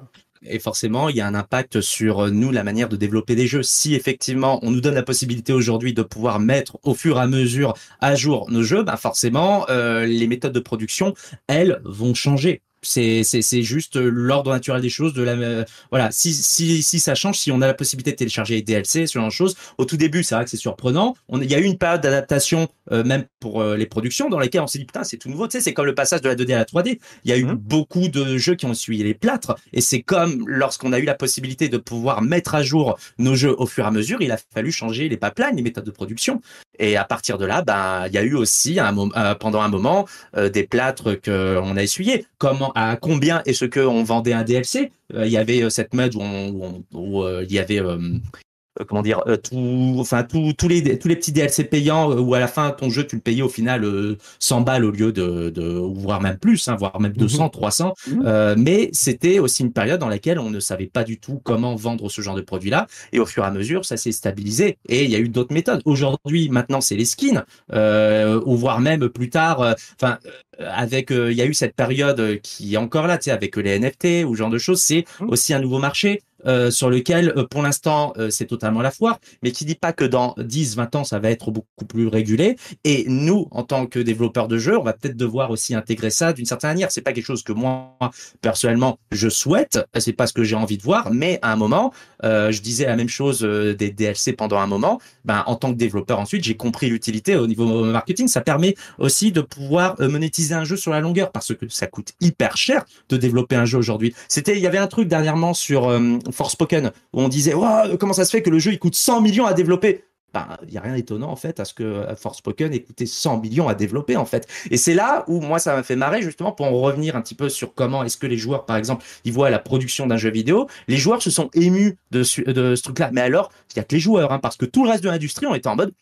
et forcément, il y a un impact sur euh, nous, la manière de développer des jeux. Si effectivement, on nous donne la possibilité aujourd'hui de pouvoir mettre au fur et à mesure à jour nos jeux, ben forcément, euh, les méthodes de production, elles, vont changer. C'est c'est juste l'ordre naturel des choses. De la voilà, si si si ça change, si on a la possibilité de télécharger les DLC, ce genre de choses. Au tout début, c'est vrai que c'est surprenant. Il y a eu une période d'adaptation euh, même pour euh, les productions dans lesquelles on s'est dit putain c'est tout nouveau. Tu sais, c'est comme le passage de la 2D à la 3D. Il y a eu mmh. beaucoup de jeux qui ont suivi les plâtres et c'est comme lorsqu'on a eu la possibilité de pouvoir mettre à jour nos jeux au fur et à mesure, il a fallu changer les pipelines, les méthodes de production. Et à partir de là, ben il y a eu aussi un, euh, pendant un moment des plâtres que on a essuyés. Comment à combien est-ce qu'on vendait un DLC euh, Il y avait euh, cette mode où, euh, il y avait comment dire euh, tout enfin tous les tous les petits DLC payants euh, où à la fin ton jeu tu le payais au final 100 balles au lieu de, de voire même plus hein, voire même 200 300 mhm. mhm. mais c'était aussi une période dans laquelle on ne savait pas du tout comment vendre ce genre de produit là et au fur et à mesure ça s'est stabilisé et il y a eu d'autres méthodes aujourd'hui maintenant c'est les skins ou voire même plus tard enfin avec il y a eu cette période qui est encore là tu sais avec les NFT ou ce genre de choses c'est mhm. aussi un nouveau marché euh, sur lequel, euh, pour l'instant, euh, c'est totalement la foire, mais qui dit pas que dans 10, 20 ans, ça va être beaucoup plus régulé. Et nous, en tant que développeurs de jeux, on va peut-être devoir aussi intégrer ça d'une certaine manière. C'est pas quelque chose que moi, personnellement, je souhaite. C'est pas ce que j'ai envie de voir, mais à un moment, je disais la même chose des DLC pendant un moment. Ben, en tant que développeur, ensuite, j'ai compris l'utilité au niveau marketing. Ça permet aussi de pouvoir monétiser un jeu sur la longueur parce que ça coûte hyper cher de développer un jeu aujourd'hui. C'était, il y avait un truc dernièrement sur Forspoken, où on disait comment ça se fait que le jeu il coûte 100 millions à développer? Ben, il y a rien d'étonnant en fait à ce que euh, Forspoken ait coûté 100 millions à développer en fait. Et c'est là où moi ça m'a fait marrer justement pour en revenir un petit peu sur comment est-ce que les joueurs par exemple ils voient la production d'un jeu vidéo. Les joueurs se sont émus de, de ce truc-là. Mais alors il y a que les joueurs hein, parce que tout le reste de l'industrie on était en mode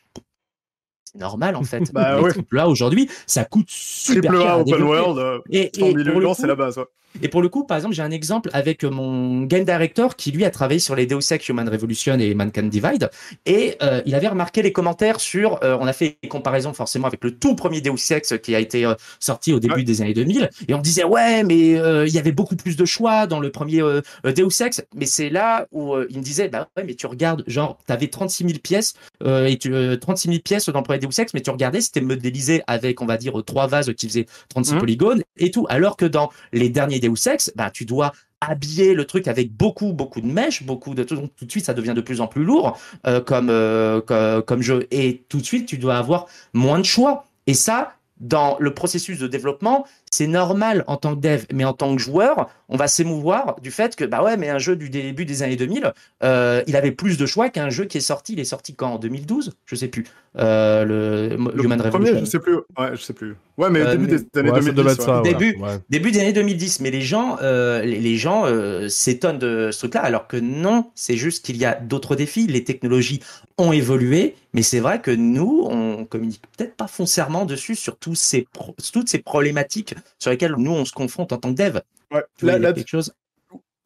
c'est normal en fait. (laughs) bah, Là aujourd'hui ça coûte super cher. open world, euh, et, 100 millions c'est la base. Et pour le coup, par exemple, j'ai un exemple avec mon game director qui lui a travaillé sur les Deus Ex Human Revolution et Mankind Divide, et euh, il avait remarqué les commentaires sur. Euh, on a fait des comparaisons forcément avec le tout premier Deus Ex qui a été euh, sorti au début des années 2000, et on disait ouais, mais il y avait beaucoup plus de choix dans le premier Deus Ex, mais c'est là où il me disait bah ouais, mais tu regardes, genre, t'avais 36 000 pièces et tu, 36 000 pièces dans le premier Deus Ex, mais tu regardais, c'était modélisé avec, on va dire, trois vases qui faisaient 36 mmh. polygones et tout, alors que dans les derniers Deus Ex, bah tu dois habiller le truc avec beaucoup beaucoup de mèches, beaucoup de tout, tout de suite ça devient de plus en plus lourd euh, comme, euh, comme comme jeu. Et tout de suite tu dois avoir moins de choix. Et ça dans le processus de développement, c'est normal en tant que dev, mais en tant que joueur, on va s'émouvoir du fait que bah ouais, mais un jeu du début des années 2000, euh, il avait plus de choix qu'un jeu qui est sorti. Il est sorti quand? En 2012, je sais plus. Euh, le, Human Revolution. je sais plus. Ouais, je sais plus. Ouais, mais euh, début des années 2010. début, début des années 2010. Mais les gens, les, les, gens s'étonnent de ce truc-là, alors que non, c'est juste qu'il y a d'autres défis. Les technologies ont évolué, mais c'est vrai que nous, on communique peut-être pas foncièrement dessus sur tous ces toutes ces problématiques sur lesquelles nous on se confronte en tant que dev. Ouais, là, quelque chose?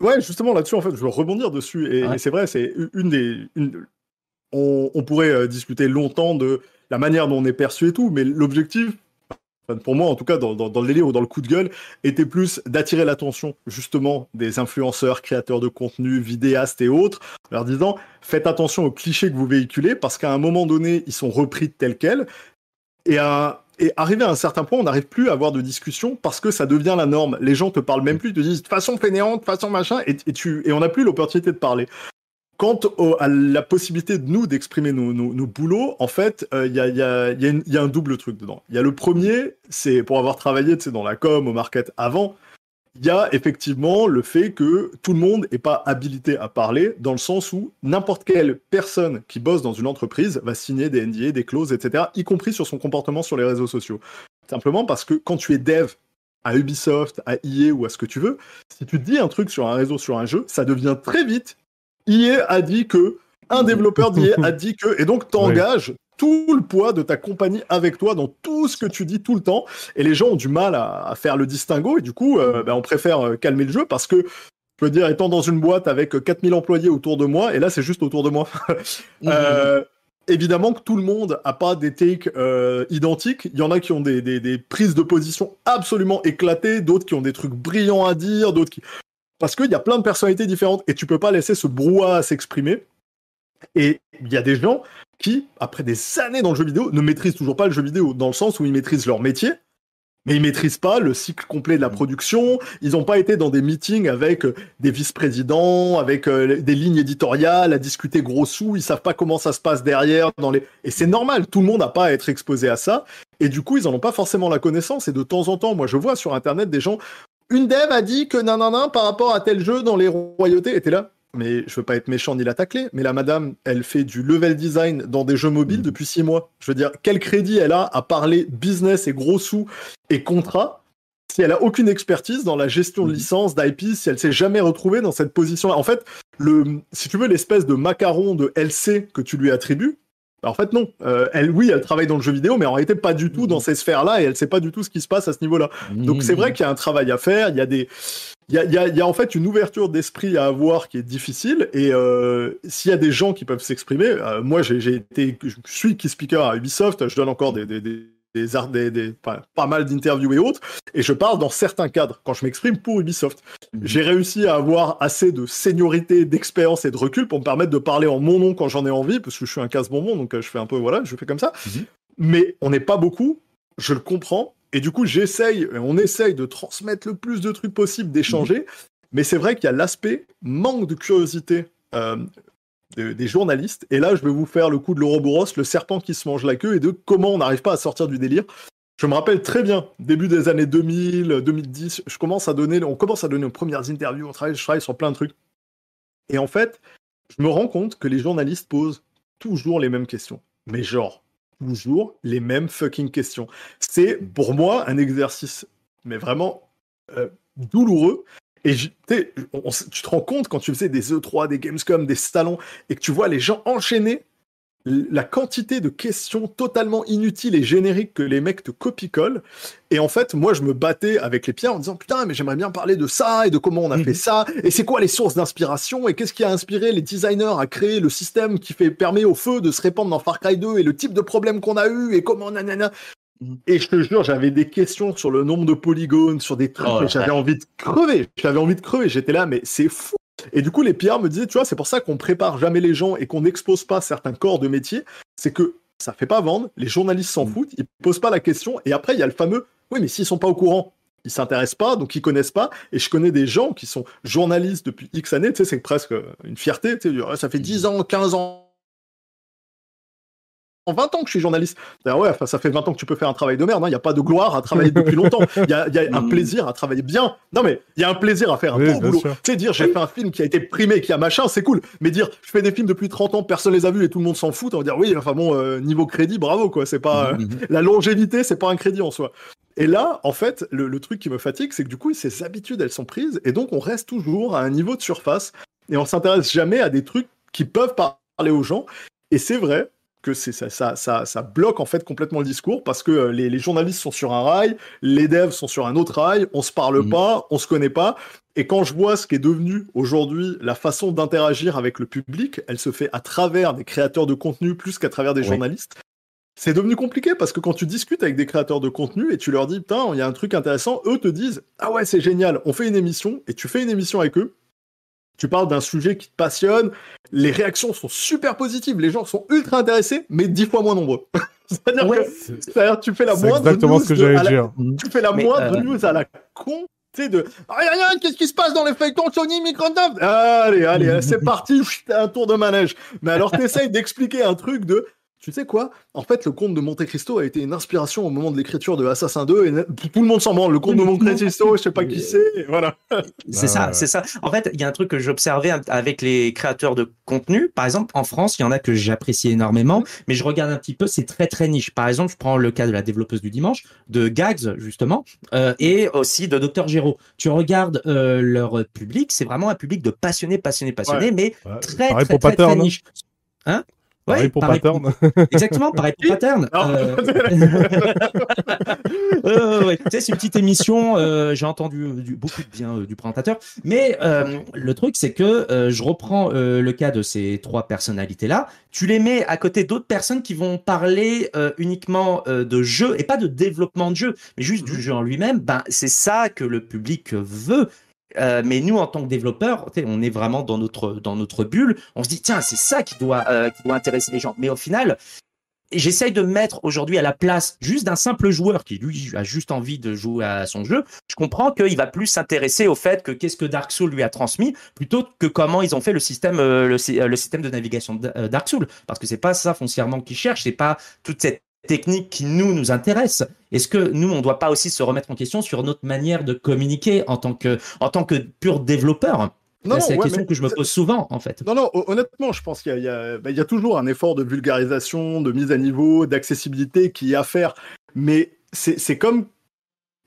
Ouais, justement là-dessus, en fait, je veux rebondir dessus. Et, c'est vrai, c'est une des. On, pourrait euh, discuter longtemps de la manière dont on est perçu et tout, mais l'objectif, pour moi en tout cas, dans, dans, le délire ou dans le coup de gueule, était plus d'attirer l'attention justement des influenceurs, créateurs de contenu, vidéastes et autres, leur disant faites attention aux clichés que vous véhiculez parce qu'à un moment donné, ils sont repris tels quels. Et à, et arrivé à un certain point, on n'arrive plus à avoir de discussion parce que ça devient la norme. Les gens te parlent même plus, te disent de façon fainéante, de façon machin, et, tu, et on n'a plus l'opportunité de parler. Quant à la possibilité de nous d'exprimer nos, nos, boulots, en fait, il y, a, y, a, y, a un double truc dedans. Il y a le premier, c'est pour avoir travaillé dans la com, au market avant, il y a effectivement le fait que tout le monde n'est pas habilité à parler, dans le sens où n'importe quelle personne qui bosse dans une entreprise va signer des NDA, des clauses, etc., y compris sur son comportement sur les réseaux sociaux. Simplement parce que quand tu es dev à Ubisoft, à EA ou à ce que tu veux, si tu dis un truc sur un réseau, sur un jeu, ça devient très vite. EA a dit que, un (laughs) développeur d'EA a dit que, et donc t'engages tout le poids de ta compagnie avec toi dans tout ce que tu dis tout le temps. Et les gens ont du mal à, faire le distinguo. Et du coup, euh, ben, on préfère euh, calmer le jeu parce que, je veux dire, étant dans une boîte avec 4000 employés autour de moi, et là, c'est juste autour de moi. (laughs) Euh, évidemment que tout le monde n'a pas des takes identiques. Il y en a qui ont des, des, prises de position absolument éclatées, d'autres qui ont des trucs brillants à dire, d'autres qui... Parce qu'il y a plein de personnalités différentes et tu peux pas laisser ce brouhaha s'exprimer. Et il y a des gens qui, après des années dans le jeu vidéo, ne maîtrisent toujours pas le jeu vidéo, dans le sens où ils maîtrisent leur métier, mais ils maîtrisent pas le cycle complet de la mm. production. Ils n'ont pas été dans des meetings avec euh, des vice-présidents, avec euh, des lignes éditoriales, à discuter gros sous. Ils savent pas comment ça se passe derrière. Dans les... Et c'est normal, tout le monde n'a pas à être exposé à ça. Et du coup, ils en ont pas forcément la connaissance. Et de temps en temps, moi, je vois sur Internet des gens. Une dev a dit que nan, nan, nan par rapport à tel jeu dans les royautés. était là mais je veux pas être méchant ni la tacler, mais la madame, elle fait du level design dans des jeux mobiles mm. depuis six mois. Je veux dire, quel crédit elle a à parler business et gros sous et contrat si elle a aucune expertise dans la gestion de mm. licence, d'IP, si elle s'est jamais retrouvée dans cette position-là? En fait, le, si tu veux, l'espèce de macaron de LC que tu lui attribues, bah, en fait, non. Euh, elle, oui, elle travaille dans le jeu vidéo, mais en réalité, pas du tout dans mm. ces sphères-là et elle sait pas du tout ce qui se passe à ce niveau-là. Donc, c'est vrai qu'il y a un travail à faire. Il y a des, il y a, en fait une ouverture d'esprit à avoir qui est difficile et euh, s'il y a des gens qui peuvent s'exprimer, euh, moi j'ai été, je suis key speaker à Ubisoft, je donne encore des, des, des, des, des pas, mal d'interviews et autres, et je parle dans certains cadres quand je m'exprime pour Ubisoft. Mhm. J'ai réussi à avoir assez de seniorité, d'expérience et de recul pour me permettre de parler en mon nom quand j'en ai envie, parce que je suis un casse-bonbon, donc euh, je fais un peu, voilà, je fais comme ça. Mhm. Mais on n'est pas beaucoup, je le comprends, et du coup, j'essaye, on essaye de transmettre le plus de trucs possible, d'échanger. Mais c'est vrai qu'il y a l'aspect manque de curiosité euh, des journalistes. Et là, je vais vous faire le coup de l'Ouroboros, le serpent qui se mange la queue, et de comment on n'arrive pas à sortir du délire. Je me rappelle très bien, début des années 2000, 2010, je commence à donner, on commence à donner nos premières interviews, on travaille, je travaille sur plein de trucs. Et en fait, je me rends compte que les journalistes posent toujours les mêmes questions. Mais genre, toujours les mêmes fucking questions. C'est pour moi un exercice, mais vraiment euh, douloureux. Et tu te rends compte quand tu faisais des E3, des Gamescom, des salons, et que tu vois les gens enchaîner la quantité de questions totalement inutiles et génériques que les mecs te copie-collent. Et en fait, moi, je me battais avec les pierres en disant putain, mais j'aimerais bien parler de ça et de comment on a fait mhm. ça et c'est quoi les sources d'inspiration et qu'est-ce qui a inspiré les designers à créer le système qui fait permet au feu de se répandre dans Far Cry 2 et le type de problème qu'on a eu et comment nanana. Mhm. Et je te jure, j'avais des questions sur le nombre de polygones, sur des trucs, oh j'avais envie de crever. J'avais envie de crever. J'étais là, mais c'est fou. Et du coup, les PR me disaient, tu vois, c'est pour ça qu'on prépare jamais les gens et qu'on n'expose pas certains corps de métier. C'est que ça fait pas vendre, les journalistes s'en mm. foutent, ils posent pas la question. Et après, il y a le fameux, oui, mais s'ils sont pas au courant, ils s'intéressent pas, donc ils connaissent pas. Et je connais des gens qui sont journalistes depuis X années, tu sais, c'est presque une fierté. Tu sais, ça fait 10 ans, 15 ans 20 ans que je suis journaliste. Ouais, enfin, ça fait 20 ans que tu peux faire un travail de merde. Hein. Il n'y a pas de gloire à travailler (laughs) depuis longtemps. Il y a, un mm. plaisir à travailler bien. Non, mais il y a un plaisir à faire un bon boulot. Tu sais, dire j'ai fait un film qui a été primé, qui a machin, c'est cool. Mais dire je fais des films depuis 30 ans, personne les a vus et tout le monde s'en fout, on va dire oui, enfin bon, euh, niveau crédit, bravo quoi. C'est pas mm, mm, la longévité, c'est pas un crédit en soi. Et là, en fait, le, le truc qui me fatigue, c'est que du coup, ces habitudes, elles sont prises et donc on reste toujours à un niveau de surface et on s'intéresse jamais à des trucs qui peuvent parler aux gens. Et c'est vrai, que ça, ça, ça, ça, bloque en fait complètement le discours parce que euh, les, journalistes sont sur un rail, les devs sont sur un autre rail, on se parle mhm. pas, on se connaît pas. Et quand je vois ce qui est devenu aujourd'hui la façon d'interagir avec le public, elle se fait à travers des créateurs de contenu plus qu'à travers des journalistes. C'est devenu compliqué parce que quand tu discutes avec des créateurs de contenu et tu leur dis, putain, il y a un truc intéressant, eux te disent, ah ouais, c'est génial, on fait une émission et tu fais une émission avec eux tu parles d'un sujet qui te passionne, les réactions sont super positives, les gens sont ultra intéressés, mais dix fois moins nombreux. (laughs) C'est-à-dire que tu fais la moindre exactement ce que j'allais dire. Tu fais la moindre euh, news à la con, tu sais, de rien, rien, qu'est-ce qui se passe dans les feuilletons Sony Microsoft? Allez, allez, (laughs) c'est parti, (laughs) un tour de manège. Mais alors, t'essayes d'expliquer un truc de tu sais quoi? En fait, le conte de Monte Cristo a été une inspiration au moment de l'écriture de Assassin 2 et tout le monde s'en branle. Le conte de Monte Cristo, je sais pas qui c'est, voilà. C'est ça, c'est ça. En fait, il y a un truc que j'observais avec les créateurs de contenu. Par exemple, en France, il y en a que j'apprécie énormément, mais je regarde un petit peu, c'est très très niche. Par exemple, je prends le cas de la développeuse du dimanche, de Gags justement, euh, et aussi de Dr Géraud. Tu regardes euh, leur public, c'est vraiment un public de passionnés, passionnés, passionnés, mais très très, très, très, très niche. Hein? Pareil pour Pattern. (laughs) Exactement, pareil pour Pattern. Euh... (laughs) (laughs) ouais. Tu sais, c'est une petite émission. Euh, J'ai entendu du, beaucoup de bien euh, du présentateur. Mais euh, le truc, c'est que euh, je reprends le cas de ces trois personnalités-là. Tu les mets à côté d'autres personnes qui vont parler uniquement de jeu et pas de développement de jeu, mais juste du mhm. jeu en lui-même. Ben, c'est ça que le public veut. Euh, mais nous, en tant que développeurs, on est vraiment dans notre, dans notre bulle. On se dit, tiens, c'est ça qui doit, euh, qui doit intéresser les gens. Mais au final, j'essaye de me mettre aujourd'hui à la place juste d'un simple joueur qui, lui, a juste envie de jouer à son jeu. Je comprends qu'il va plus s'intéresser au fait que qu'est-ce que Dark Souls lui a transmis plutôt que comment ils ont fait le système, euh, le système de navigation de Dark Souls. Parce que c'est pas ça foncièrement qu'ils cherchent, c'est pas toute cette technique qui nous nous intéresse. Est-ce que nous on ne doit pas aussi se remettre en question sur notre manière de communiquer en tant que en tant que pur développeur? C'est la question que je me pose souvent, en fait. Non, non, honnêtement, je pense qu'il y, bah, y, a toujours un effort de vulgarisation, de mise à niveau, d'accessibilité qui est à faire. Mais c'est comme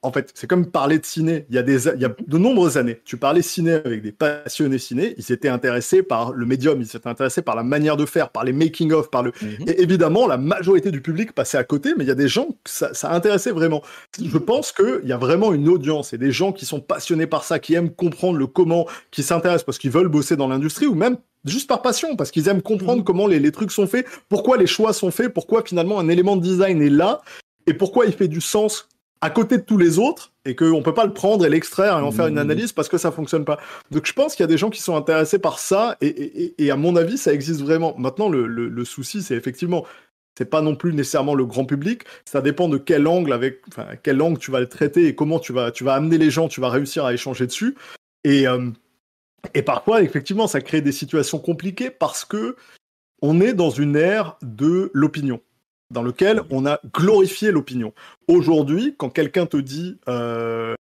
en fait, c'est comme parler de ciné. Il y, a des, il y a de nombreuses années, tu parlais ciné avec des passionnés ciné, ils s'étaient intéressés par le médium, ils s'étaient intéressés par la manière de faire, par les making-of, par le... Mhm. Et évidemment, la majorité du public passait à côté, mais il y a des gens que ça, ça intéressait vraiment. Je pense qu'il y a vraiment une audience et des gens qui sont passionnés par ça, qui aiment comprendre le comment, qui s'intéressent parce qu'ils veulent bosser dans l'industrie ou même juste par passion, parce qu'ils aiment comprendre mhm. comment les, les, trucs sont faits, pourquoi les choix sont faits, pourquoi finalement un élément de design est là, et pourquoi il fait du sens à côté de tous les autres et qu'on peut pas le prendre et l'extraire et en faire une mmh. analyse parce que ça fonctionne pas. Donc je pense qu'il y a des gens qui sont intéressés par ça et, et, et à mon avis ça existe vraiment. Maintenant le, le, le souci c'est effectivement c'est pas non plus nécessairement le grand public. Ça dépend de quel angle avec, enfin, quel angle tu vas le traiter et comment tu vas, tu vas amener les gens, tu vas réussir à échanger dessus. Et, euh, et parfois, effectivement, ça crée des situations compliquées parce que on est dans une ère de l'opinion dans lequel on a glorifié l'opinion. Aujourd'hui, quand quelqu'un te dit euh,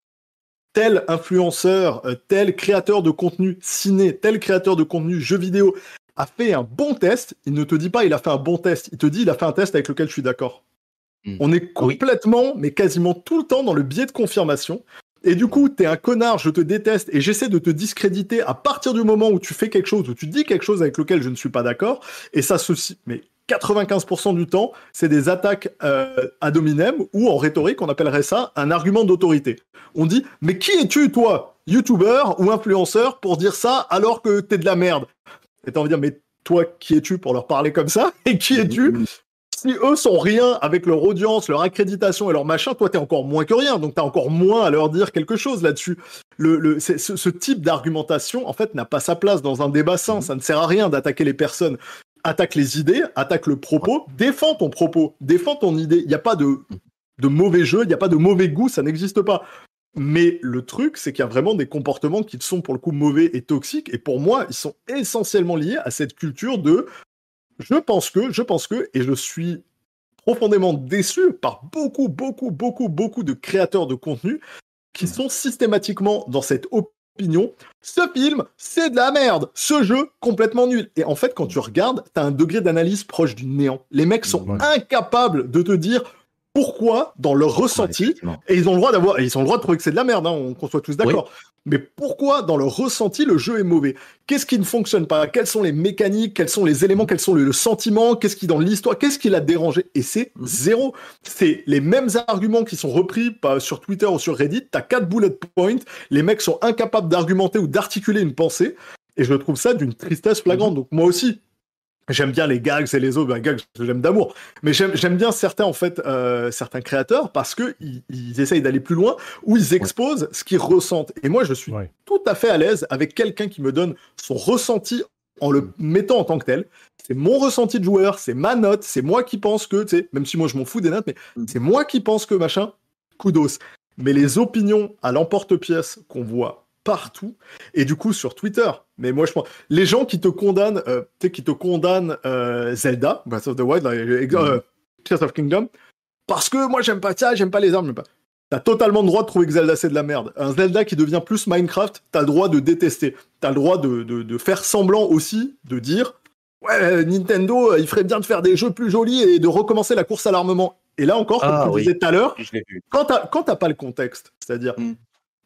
tel influenceur, euh, tel créateur de contenu ciné, tel créateur de contenu jeu vidéo a fait un bon test, il ne te dit pas il a fait un bon test, il te dit il a fait un test avec lequel je suis d'accord. Hmm. On est complètement, mais quasiment tout le temps dans le biais de confirmation. Et du coup, t'es un connard, je te déteste et j'essaie de te discréditer à partir du moment où tu fais quelque chose, où tu dis quelque chose avec lequel je ne suis pas d'accord. Et ça se, mais 95% du temps, c'est des attaques euh, ad hominem ou en rhétorique, on appellerait ça un argument d'autorité. On dit mais qui es-tu toi, youtubeur ou influenceur, pour dire ça alors que t'es de la merde? Et t'as envie de dire mais toi qui es-tu pour leur parler comme ça? Et qui es-tu? si eux sont rien avec leur audience, leur accréditation et leur machin, toi t'es encore moins que rien, donc t'as encore moins à leur dire quelque chose là-dessus. Le, ce, ce, type d'argumentation, en fait, n'a pas sa place dans un débat sain. Ça ne sert à rien d'attaquer les personnes. Attaque les idées, attaque le propos, défends ton propos, défends ton idée. Il n'y a pas de, de mauvais jeu, il n'y a pas de mauvais goût, ça n'existe pas. Mais le truc, c'est qu'il y a vraiment des comportements qui sont pour le coup mauvais et toxiques. Et pour moi, ils sont essentiellement liés à cette culture de je pense que, je pense que, et je suis profondément déçu par beaucoup, beaucoup, beaucoup, beaucoup de créateurs de contenu qui sont systématiquement dans cette Ce film, c'est de la merde. Ce jeu, complètement nul. Et en fait, quand tu regardes, tu as un degré d'analyse proche du néant. Les mecs sont incapables de te dire pourquoi, dans leur ressenti, et ils ont le droit d'avoir, ils ont le droit de trouver que c'est de la merde, hein, qu'on soit tous d'accord. Mais pourquoi, dans leur ressenti, le jeu est mauvais? Qu'est-ce qui ne fonctionne pas? Quelles sont les mécaniques? Quels sont les éléments? Quels sont le, sentiment? Qu'est-ce qui, dans l'histoire, qu'est-ce qui l'a dérangé? Et c'est mhm. zéro. C'est les mêmes arguments qui sont repris sur Twitter ou sur Reddit. T'as quatre bullet points. Les mecs sont incapables d'argumenter ou d'articuler une pensée. Et je trouve ça d'une tristesse flagrante. Mhm. Donc moi aussi, J'aime bien les gags et les autres, ben, gags, j'aime d'amour. Mais j'aime bien certains, en fait, euh, certains créateurs parce que ils, essayent d'aller plus loin ou ils exposent ce qu'ils ressentent. Et moi, je suis tout à fait à l'aise avec quelqu'un qui me donne son ressenti en le mettant en tant que tel. C'est mon ressenti de joueur, c'est ma note, c'est moi qui pense que, tu sais, même si moi je m'en fous des notes, mais mm. c'est moi qui pense que machin, kudos. Mais les opinions à l'emporte-pièce qu'on voit partout. Et du coup, sur Twitter. Mais moi, je pense. Les gens qui te condamnent, euh, tu sais, qui te condamnent euh, Zelda, Breath of the Wild, euh, Tears of Kingdom, parce que moi, j'aime pas ça, j'aime pas les armes, pas. T'as totalement le droit de trouver que Zelda c'est de la merde. Un Zelda qui devient plus Minecraft, t'as le droit de détester. T'as le droit de, de, faire semblant aussi de dire Ouais, Nintendo, il ferait bien de faire des jeux plus jolis et de recommencer la course à l'armement. Et là encore, comme ah tu disais tout à l'heure, quand t'as pas le contexte, c'est-à-dire mm.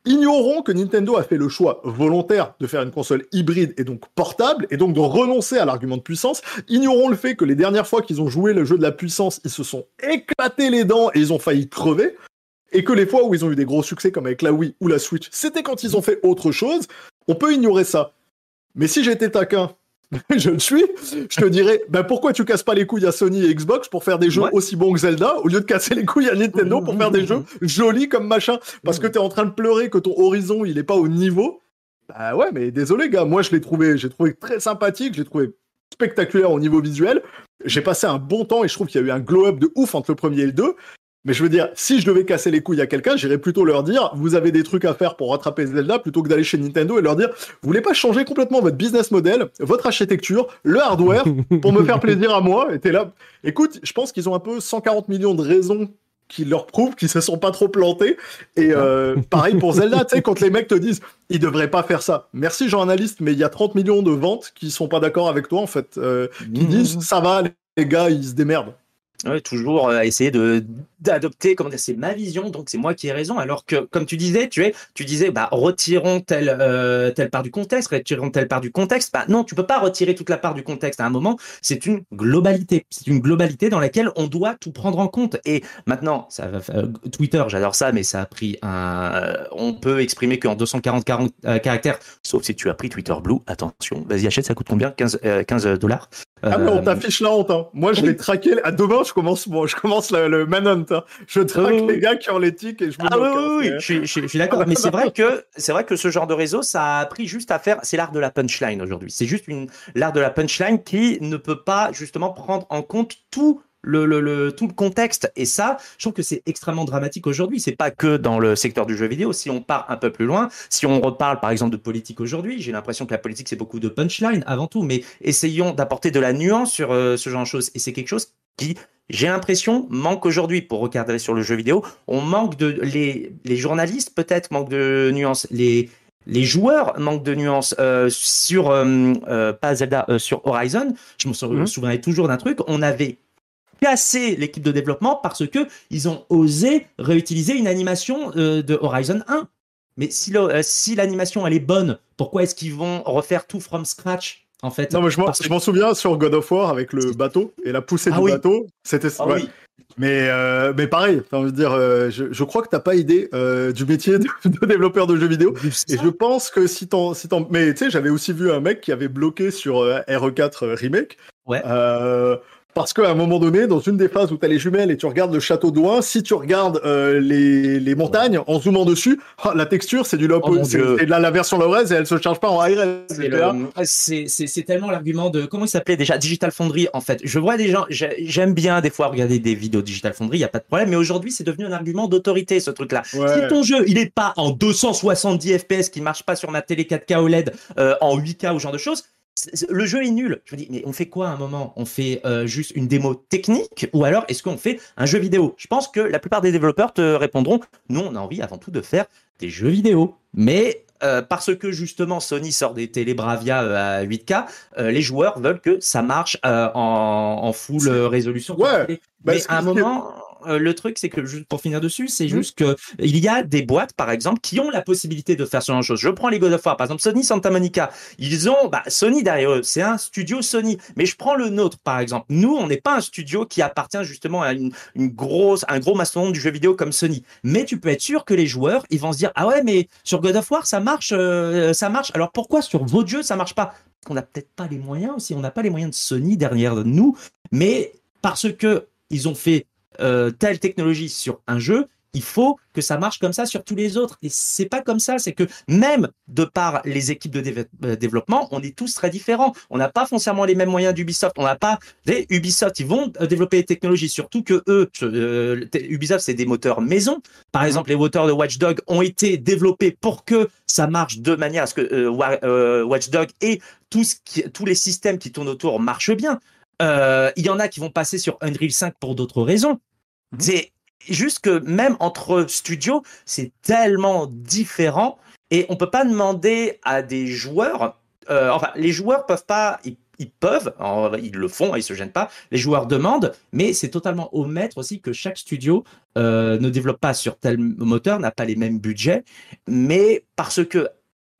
Ignorons que Nintendo a fait le choix volontaire de faire une console hybride et donc portable, et donc de renoncer à l'argument de puissance. Ignorons le fait que les dernières fois qu'ils ont joué le jeu de la puissance, ils se sont éclatés les dents et ils ont failli crever. Et que les fois où ils ont eu des gros succès comme avec la Wii ou la Switch, c'était quand ils ont fait autre chose. On peut ignorer ça. Mais si j'étais taquin (laughs) je le suis, je te dirais, ben pourquoi tu casses pas les couilles à Sony et Xbox pour faire des jeux aussi bons que Zelda, au lieu de casser les couilles à Nintendo pour faire des (laughs) jeux jolis comme machin, parce que t'es en train de pleurer que ton horizon il est pas au niveau. Bah ouais, mais désolé gars, moi je l'ai trouvé, j'ai trouvé très sympathique, j'ai trouvé spectaculaire au niveau visuel. J'ai passé un bon temps et je trouve qu'il y a eu un glow-up de ouf entre le premier et le 2. Mais je veux dire, si je devais casser les couilles à quelqu'un, j'irais plutôt leur dire, vous avez des trucs à faire pour rattraper Zelda, plutôt que d'aller chez Nintendo et leur dire, vous voulez pas changer complètement votre business model, votre architecture, le hardware, pour me faire (laughs) plaisir à moi? Et t'es là. Écoute, je pense qu'ils ont un peu 140 millions de raisons qui leur prouvent qu'ils se sont pas trop plantés. Et euh, pareil pour Zelda, tu sais, quand les mecs te disent, ils devraient pas faire ça. Merci journaliste, mais il y a 30 millions de ventes qui sont pas d'accord avec toi, en fait, euh, qui mmh. disent, ça va, les gars, ils se démerdent. Toujours euh, essayer de d'adopter comment c'est ma vision donc c'est moi qui ai raison. Alors que comme tu disais tu es tu disais bah retirons telle euh, telle part du contexte retirons telle part du contexte. Bah non tu peux pas retirer toute la part du contexte à un moment. C'est une globalité. C'est une globalité dans laquelle on doit tout prendre en compte. Et maintenant ça euh, Twitter j'adore ça mais ça a pris un on peut exprimer qu'en 240 40, caractères sauf si tu as pris Twitter Blue. Attention. Vas-y achète ça coûte combien? 15 15 dollars? Ah mais on t'affiche la honte hein. moi je vais traquer à demain je commence bon, je commence le, le manhunt. Hein. Je traque les gars qui ont l'éthique et je me Ah oui, oui, oui. Je, je, suis d'accord. mais c'est vrai que c'est vrai que ce genre de réseau, ça a pris juste à faire. C'est l'art de la punchline aujourd'hui. C'est juste une l'art de la punchline qui ne peut pas justement prendre en compte tout le, le, le, tout le contexte. Et ça, je trouve que c'est extrêmement dramatique aujourd'hui. C'est pas que dans le secteur du jeu vidéo. Si on part un peu plus loin, si on reparle par exemple de politique aujourd'hui, j'ai l'impression que la politique c'est beaucoup de punchline avant tout, mais essayons d'apporter de la nuance sur euh, ce genre de choses. Et c'est quelque chose qui j'ai l'impression, manque aujourd'hui pour regarder sur le jeu vidéo. On manque de. Les, les journalistes, peut-être, manquent de nuances. Les, les joueurs manquent de nuances. Euh, sur. Euh, pas Zelda, sur Horizon, je me mhm. souviens toujours d'un truc. On avait cassé l'équipe de développement parce que ils ont osé réutiliser une animation de Horizon 1. Mais si l'animation elle est bonne, pourquoi est-ce qu'ils vont refaire tout from scratch en fait? Non, mais je m'en souviens sur God of War avec le bateau et la poussée ah du bateau. C'était ah oui. Mais, euh, mais pareil, envie de dire, euh, je, crois que t'as pas idée euh, du métier de, (laughs) développeur de jeux vidéo. Et je pense que si t'en, si mais tu sais, j'avais aussi vu un mec qui avait bloqué sur RE4 Remake. Ouais. Parce qu'à un moment donné, dans une des phases où tu as les jumelles et tu regardes le château d'Oin, si tu regardes euh, les, les, montagnes en zoomant dessus, oh, la texture c'est du low oh c'est la, la, version low-res et elle se charge pas en high-res. C'est tellement l'argument de comment il s'appelait déjà? Digital Foundry en fait. Je vois des gens, j'aime bien des fois regarder des vidéos Digital Foundry, il y a pas de problème, mais aujourd'hui c'est devenu un argument d'autorité ce truc-là. Si ton jeu il est pas en 270 FPS qui marche pas sur ma télé 4K OLED euh, en 8K ou genre de choses le jeu est nul. Je me dis, mais on fait quoi à un moment? On fait euh, juste une démo technique ou alors est-ce qu'on fait un jeu vidéo? Je pense que la plupart des développeurs te répondront, nous on a envie avant tout de faire des jeux vidéo. Mais euh, parce que justement Sony sort des télé Bravia euh, à 8K, les joueurs veulent que ça marche en, full résolution. Ouais, mais à un moment, euh, le truc, c'est que juste pour finir dessus, c'est mmh. juste que il y a des boîtes, par exemple, qui ont la possibilité de faire ce genre de choses. Je prends les God of War, par exemple, Sony Santa Monica. Ils ont, bah, Sony derrière eux, c'est un studio Sony. Mais je prends le nôtre, par exemple. Nous, on n'est pas un studio qui appartient justement à une, grosse, un gros mastodonte du jeu vidéo comme Sony. Mais tu peux être sûr que les joueurs, ils vont se dire, ah ouais, mais sur God of War, ça marche, euh, ça marche. Alors pourquoi sur vos jeux, ça marche pas? On n'a peut-être pas les moyens aussi. On n'a pas les moyens de Sony derrière nous. Mais parce que ils ont fait euh, telle technologie sur un jeu, il faut que ça marche comme ça sur tous les autres. Et c'est pas comme ça. C'est que même de par les équipes de euh, développement, on est tous très différents. On n'a pas foncièrement les mêmes moyens d'Ubisoft. On n'a pas des Ubisoft. Ils vont euh, développer des technologies, surtout que eux, Ubisoft, c'est des moteurs maison. Par exemple, les moteurs de Watchdog ont été développés pour que ça marche de manière à ce que Watchdog et tout ce qui, tous les systèmes qui tournent autour marchent bien. Euh, il y en a qui vont passer sur Unreal 5 pour d'autres raisons. Mhm. C'est juste que même entre studios, c'est tellement différent et on peut pas demander à des joueurs. Euh, enfin, les joueurs peuvent pas. Ils, peuvent, ils le font, ils se gênent pas. Les joueurs demandent, mais c'est totalement au maître aussi que chaque studio euh, ne développe pas sur tel moteur, n'a pas les mêmes budgets, mais parce que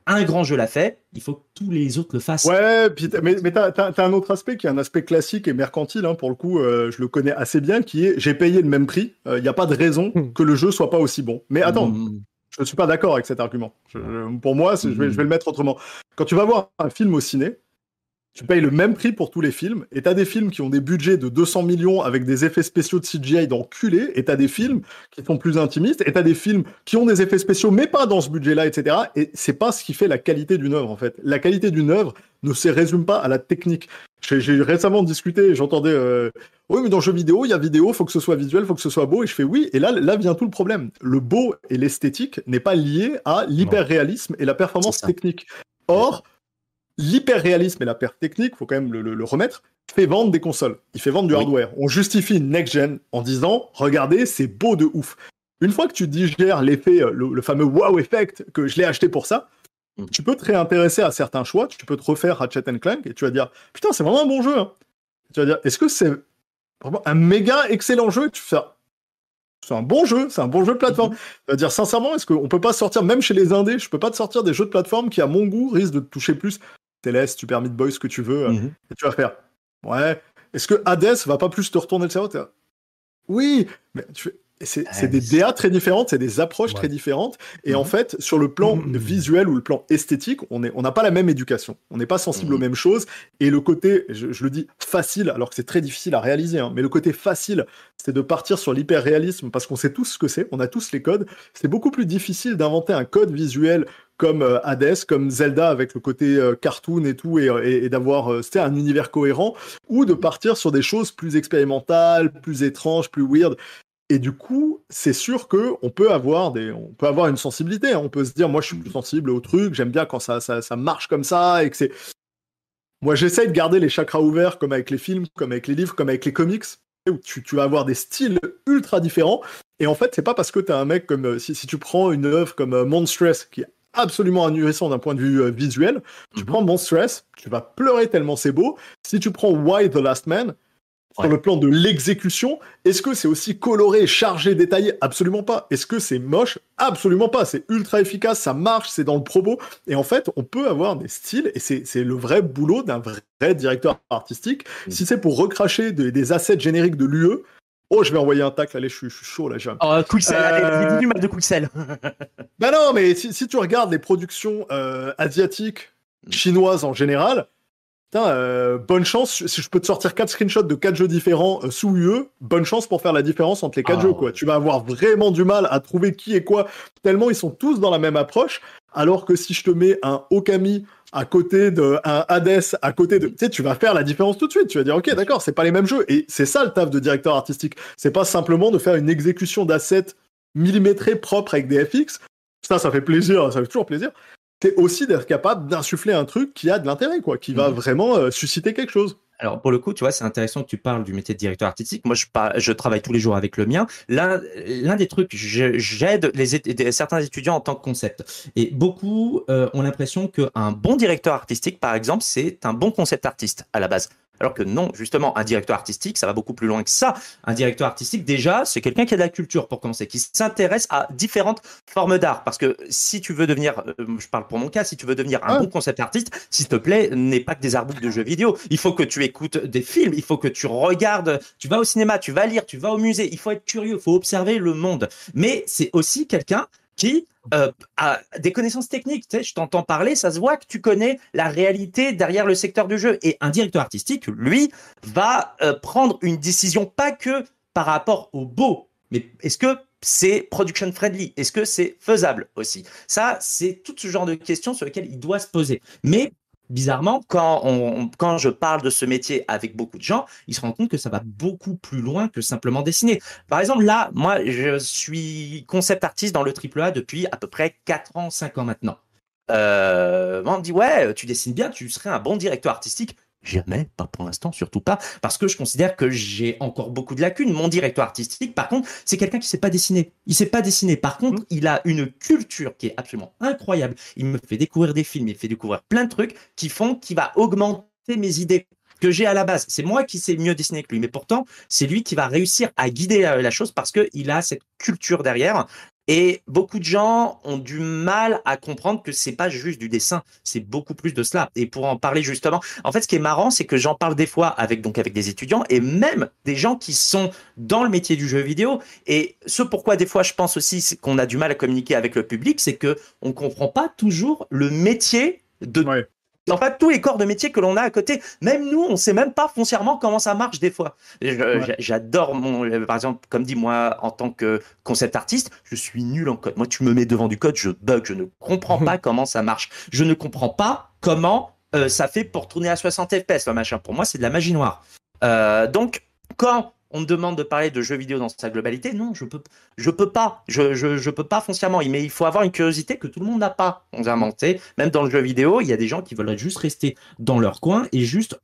un grand jeu l'a fait, il faut que tous les autres le fassent. Ouais, mais, mais tu as, un autre aspect qui est un aspect classique et mercantile, hein, pour le coup, euh, je le connais assez bien, qui est j'ai payé le même prix, il euh, n'y a pas de raison hmm. que le jeu soit pas aussi bon. Mais attends, hmm. je ne suis pas d'accord avec cet argument. pour moi, je vais, je vais le mettre autrement. Quand tu vas voir un film au ciné, tu payes le même prix pour tous les films, et t'as des films qui ont des budgets de 200 millions avec des effets spéciaux de CGI d'enculé, et t'as des films qui sont plus intimistes, et t'as des films qui ont des effets spéciaux, mais pas dans ce budget-là, etc. Et c'est pas ce qui fait la qualité d'une œuvre, en fait. La qualité d'une œuvre ne se résume pas à la technique. J'ai récemment discuté, j'entendais, euh, oui, mais dans le jeu vidéo, il y a vidéo, faut que ce soit visuel, faut que ce soit beau, et je fais oui, et là, là vient tout le problème. Le beau et l'esthétique n'est pas lié à l'hyper-réalisme et la performance technique. Or, l'hyper-réalisme et la perte technique, faut quand même le, remettre, fait vendre des consoles. Il fait vendre du hardware. On justifie une next-gen en disant, regardez, c'est beau de ouf. Une fois que tu digères l'effet, euh, le, fameux wow effect que je l'ai acheté pour ça, mm. tu peux te réintéresser à certains choix, tu peux te refaire Ratchet Clank et tu vas dire, putain, c'est vraiment un bon jeu. Hein. Tu vas dire, est-ce que c'est vraiment un méga excellent jeu? Tu fais, c'est un bon jeu, c'est un bon jeu de plateforme. Mm-hmm. dire sincèrement, est-ce qu'on peut pas sortir, même chez les indés, je peux pas te sortir des jeux de plateforme qui, à mon goût, risquent de te toucher plus Céleste, Super Meat Boy, ce que tu veux, euh, mhm. et tu vas faire. Ouais. Est-ce que Hades va pas plus te retourner le cerveau Oui, mais tu fais c'est ah, des DA très différentes, c'est des approches très différentes. Et en mhm. fait, sur le plan mhm. visuel ou le plan esthétique, on n'a on pas la même éducation. On n'est pas sensible aux mêmes choses. Et le côté, je, le dis facile, alors que c'est très difficile à réaliser, hein, mais le côté facile, c'est de partir sur l'hyper-réalisme parce qu'on sait tous ce que c'est, on a tous les codes. C'est beaucoup plus difficile d'inventer un code visuel comme euh, Hades, comme Zelda avec le côté euh, cartoon et tout, et, d'avoir euh, un univers cohérent, ou de partir sur des choses plus expérimentales, plus étranges, plus weird. Et du coup, c'est sûr que on peut avoir des, on peut avoir une sensibilité. Hein. On peut se dire, moi, je suis plus sensible au truc. J'aime bien quand ça, ça, ça, marche comme ça et que c'est. Moi, j'essaye de garder les chakras ouverts, comme avec les films, comme avec les livres, comme avec les comics, où tu, tu vas avoir des styles ultra différents. Et en fait, c'est pas parce que tu as un mec comme euh, si, si, tu prends une œuvre comme euh, Monstress, qui est absolument ahurissant d'un point de vue euh, visuel, tu mhm. prends Monstress, tu vas pleurer tellement c'est beau. Si tu prends Why the Last Man, Sur le plan de l'exécution, est-ce que c'est aussi coloré, chargé, détaillé? Absolument pas. Est-ce que c'est moche? Absolument pas. C'est ultra efficace, ça marche, c'est dans le probo. Et en fait, on peut avoir des styles, et c'est le vrai boulot d'un vrai directeur artistique. Mm. Si c'est pour recracher des, assets génériques de l'UE, Oh, je vais envoyer un tacle, allez, je suis, chaud là, j'aime. Oh, Quicksell, euh... du mal de Quicksell. bah non, mais si, tu regardes les productions euh, asiatiques, mm. chinoises en général, euh, bonne chance, si je peux te sortir quatre screenshots de quatre jeux différents euh, sous UE, bonne chance pour faire la différence entre les quatre ah, jeux, quoi. Tu vas avoir vraiment du mal à trouver qui est quoi, tellement ils sont tous dans la même approche, alors que si je te mets un Okami à côté de un Hades à côté de tu sais tu vas faire la différence tout de suite. Tu vas dire ok d'accord c'est pas les mêmes jeux. Et c'est ça le taf de directeur artistique. C'est pas simplement de faire une exécution d'assets millimétrés propres avec des FX ça ça fait plaisir ça fait toujours plaisir c'est aussi d'être capable d'insuffler un truc qui a de l'intérêt, quoi, qui va mhm. vraiment euh, susciter quelque chose. Alors pour le coup, tu vois, c'est intéressant que tu parles du métier de directeur artistique. Moi, je, je travaille tous les jours avec le mien. L'un, l'un des trucs, j'aide les, certains étudiants en tant que concept. Et beaucoup euh, ont l'impression qu'un bon directeur artistique, par exemple, c'est un bon concept artiste à la base. Alors que non, justement, un directeur artistique, ça va beaucoup plus loin que ça. Un directeur artistique, déjà, c'est quelqu'un qui a de la culture pour commencer, qui s'intéresse à différentes formes d'art. Parce que si tu veux devenir, euh, je parle pour mon cas, si tu veux devenir un bon concept artiste, s'il te plaît, n'est pas que des articles de jeux vidéo. Il faut que tu écoutes des films, il faut que tu regardes, tu vas au cinéma, tu vas lire, tu vas au musée. Il faut être curieux, il faut observer le monde. Mais c'est aussi quelqu'un qui euh, a des connaissances techniques. Je t'entends parler, ça se voit que tu connais la réalité derrière le secteur du jeu. Et un directeur artistique, lui, va euh, prendre une décision pas que par rapport au beau, mais est-ce que c'est production friendly? Est-ce que c'est faisable aussi? Ça, c'est tout ce genre de questions sur lesquelles il doit se poser. Mais bizarrement, quand, je parle de ce métier avec beaucoup de gens, ils se rendent compte que ça va beaucoup plus loin que simplement dessiner. Par exemple, là, moi, je suis concept artiste dans le AAA depuis à peu près 4 ans, 5 ans maintenant. Euh, on me dit, ouais, tu dessines bien, tu serais un bon directeur artistique. Jamais, pas pour l'instant, surtout pas, parce que je considère que j'ai encore beaucoup de lacunes. Mon directeur artistique, par contre, c'est quelqu'un qui sait pas dessiner. Il sait pas dessiner. Par contre, mmh. il a une culture qui est absolument incroyable. Il me fait découvrir des films, il me fait découvrir plein de trucs qui font qu'il va augmenter mes idées que j'ai à la base. C'est moi qui sais mieux dessiner que lui, mais pourtant, c'est lui qui va réussir à guider la chose parce qu'il a cette culture derrière et beaucoup de gens ont du mal à comprendre que c'est pas juste du dessin, c'est beaucoup plus de cela. Et pour en parler justement, en fait, ce qui est marrant, c'est que j'en parle des fois avec donc avec des étudiants et même des gens qui sont dans le métier du jeu vidéo. Et ce pourquoi des fois je pense aussi qu'on a du mal à communiquer avec le public, c'est que on comprend pas toujours le métier de fait tous les corps de métier que l'on a à côté. Même nous, on sait même pas foncièrement comment ça marche des fois. J'adore mon, par exemple, comme dit moi, en tant que concept artiste, je suis nul en code. Moi, tu me mets devant du code, je bug, je ne comprends (laughs) pas comment ça marche. Je ne comprends pas comment euh, ça fait pour tourner à 60 fps, le machin. Pour moi, c'est de la magie noire. Euh, donc, quand on me demande de parler de jeux vidéo dans sa globalité. Non, je peux, je peux pas. Je, je, peux pas foncièrement. Mais il faut avoir une curiosité que tout le monde n'a pas. On. Même dans le jeu vidéo, il y a des gens qui veulent juste rester dans leur coin et juste,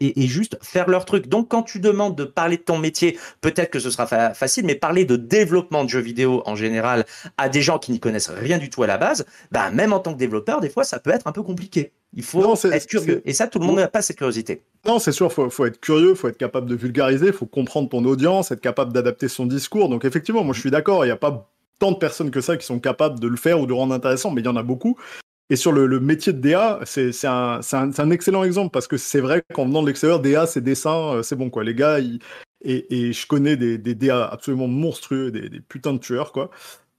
et, juste faire leur truc. Donc, quand tu demandes de parler de ton métier, peut-être que ce sera facile, mais parler de développement de jeux vidéo en général à des gens qui n'y connaissent rien du tout à la base, bah, même en tant que développeur, des fois, ça peut être un peu compliqué. Il faut être curieux. Et ça, tout le monde n'a pas cette curiosité. Non, c'est sûr, il faut, être curieux, il faut être capable de vulgariser, il faut comprendre ton audience, être capable d'adapter son discours. Donc effectivement, moi je suis d'accord, il n'y a pas tant de personnes que ça qui sont capables de le faire ou de rendre intéressant, mais il y en a beaucoup. Et sur le, métier de DA, c'est un, un, excellent exemple parce que c'est vrai qu'en venant de l'extérieur, DA, c'est dessin, euh, c'est bon quoi. Les gars, et, je connais des, des DA absolument monstrueux, des, des putains de tueurs quoi.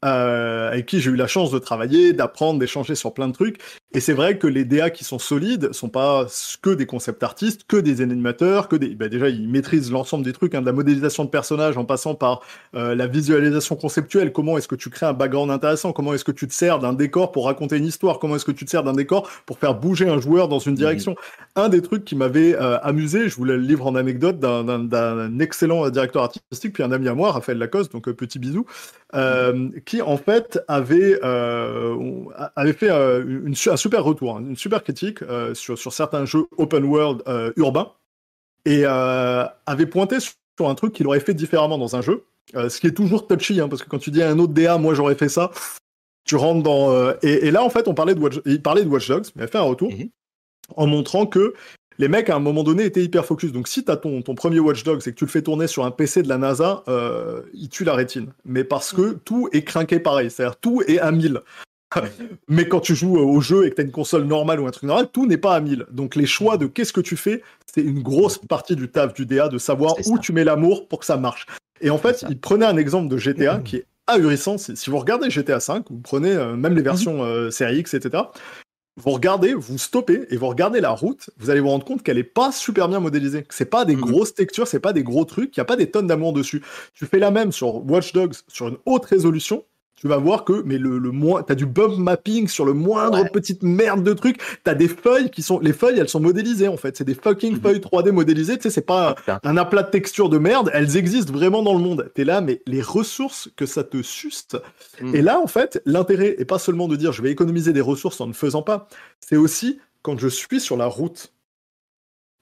Euh, avec qui j'ai eu la chance de travailler, d'apprendre, d'échanger sur plein de trucs. Et c'est vrai que les DA qui sont solides sont pas que des concept artistes, que des animateurs, que des. Bah déjà, ils maîtrisent l'ensemble des trucs, hein, de la modélisation de personnages en passant par euh, la visualisation conceptuelle. Comment est-ce que tu crées un background intéressant? Comment est-ce que tu te sers d'un décor pour raconter une histoire? Comment est-ce que tu te sers d'un décor pour faire bouger un joueur dans une direction? Un des trucs qui m'avait euh, amusé, je voulais le livre en anecdote d'un excellent directeur artistique, puis un ami à moi, Raphaël Lacoste, donc petit bisou, qui qui en fait avait, euh, avait fait euh, une, un super retour, hein, une super critique euh, sur, sur, certains jeux open world urbains et avait pointé sur un truc qu'il aurait fait différemment dans un jeu, ce qui est toujours touchy, hein, parce que quand tu dis à un autre DA, moi j'aurais fait ça, tu rentres dans... Et, là en fait on parlait de Watch, il parlait de Watch Dogs, mais il a fait un retour. Mhm. en montrant que les mecs à un moment donné étaient hyper focus. Donc si tu as ton, ton premier Watch Dogs et que tu le fais tourner sur un PC de la NASA, euh, il tue la rétine. Mais parce que tout est craqué pareil, c'est-à-dire tout est à 1000. (laughs) Mais quand tu joues au jeu et que tu as une console normale ou un truc normal, tout n'est pas à 1000. Donc les choix de qu'est-ce que tu fais, c'est une grosse partie du taf du DA de savoir où tu mets l'amour pour que ça marche. Et en fait, il prenait un exemple de GTA qui est ahurissant. Si vous regardez GTA 5, vous prenez euh, même les versions euh, série X, etc vous regardez, vous stoppez et vous regardez la route, vous allez vous rendre compte qu'elle est pas super bien modélisée. C'est pas des mhm. grosses textures, c'est pas des gros trucs, il y a pas des tonnes d'amour dessus. Tu fais la même sur Watch Dogs sur une haute résolution, tu vas voir que mais le, le moins t'as du bump mapping sur le moindre petite merde de truc. T'as des feuilles qui sont les feuilles elles sont modélisées en fait. C'est des fucking mhm. feuilles 3D modélisées. Tu sais c'est pas ah, un aplat de texture de merde. Elles existent vraiment dans le monde. T'es là mais les ressources que ça te suste mhm. et là en fait l'intérêt est pas seulement de dire je vais économiser des ressources en ne faisant pas. C'est aussi quand je suis sur la route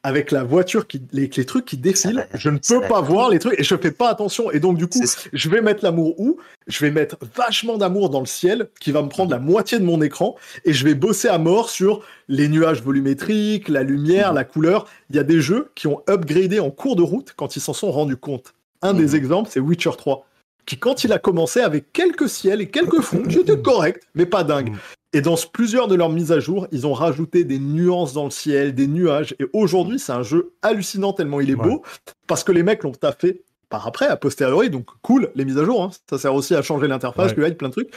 avec la voiture qui les, les trucs qui défilent, je ne peux pas voir les trucs et je fais pas attention et donc du coup, je vais mettre l'amour où? Je vais mettre vachement d'amour dans le ciel qui va me prendre la moitié de mon écran et je vais bosser à mort sur les nuages volumétriques, la lumière, la couleur. Il y a des jeux qui ont upgradé en cours de route quand ils s'en sont rendus compte. Un des mhm. exemples, c'est Witcher 3 qui quand il a commencé avait quelques ciels et quelques fonds qui étaient corrects, mais pas dingues. Et dans plusieurs de leurs mises à jour, ils ont rajouté des nuances dans le ciel, des nuages. Et aujourd'hui, c'est un jeu hallucinant tellement il est beau, parce que les mecs l'ont taffé par après, a posteriori. Donc cool, les mises à jour. Hein. Ça sert aussi à changer l'interface, ouais. plein de trucs.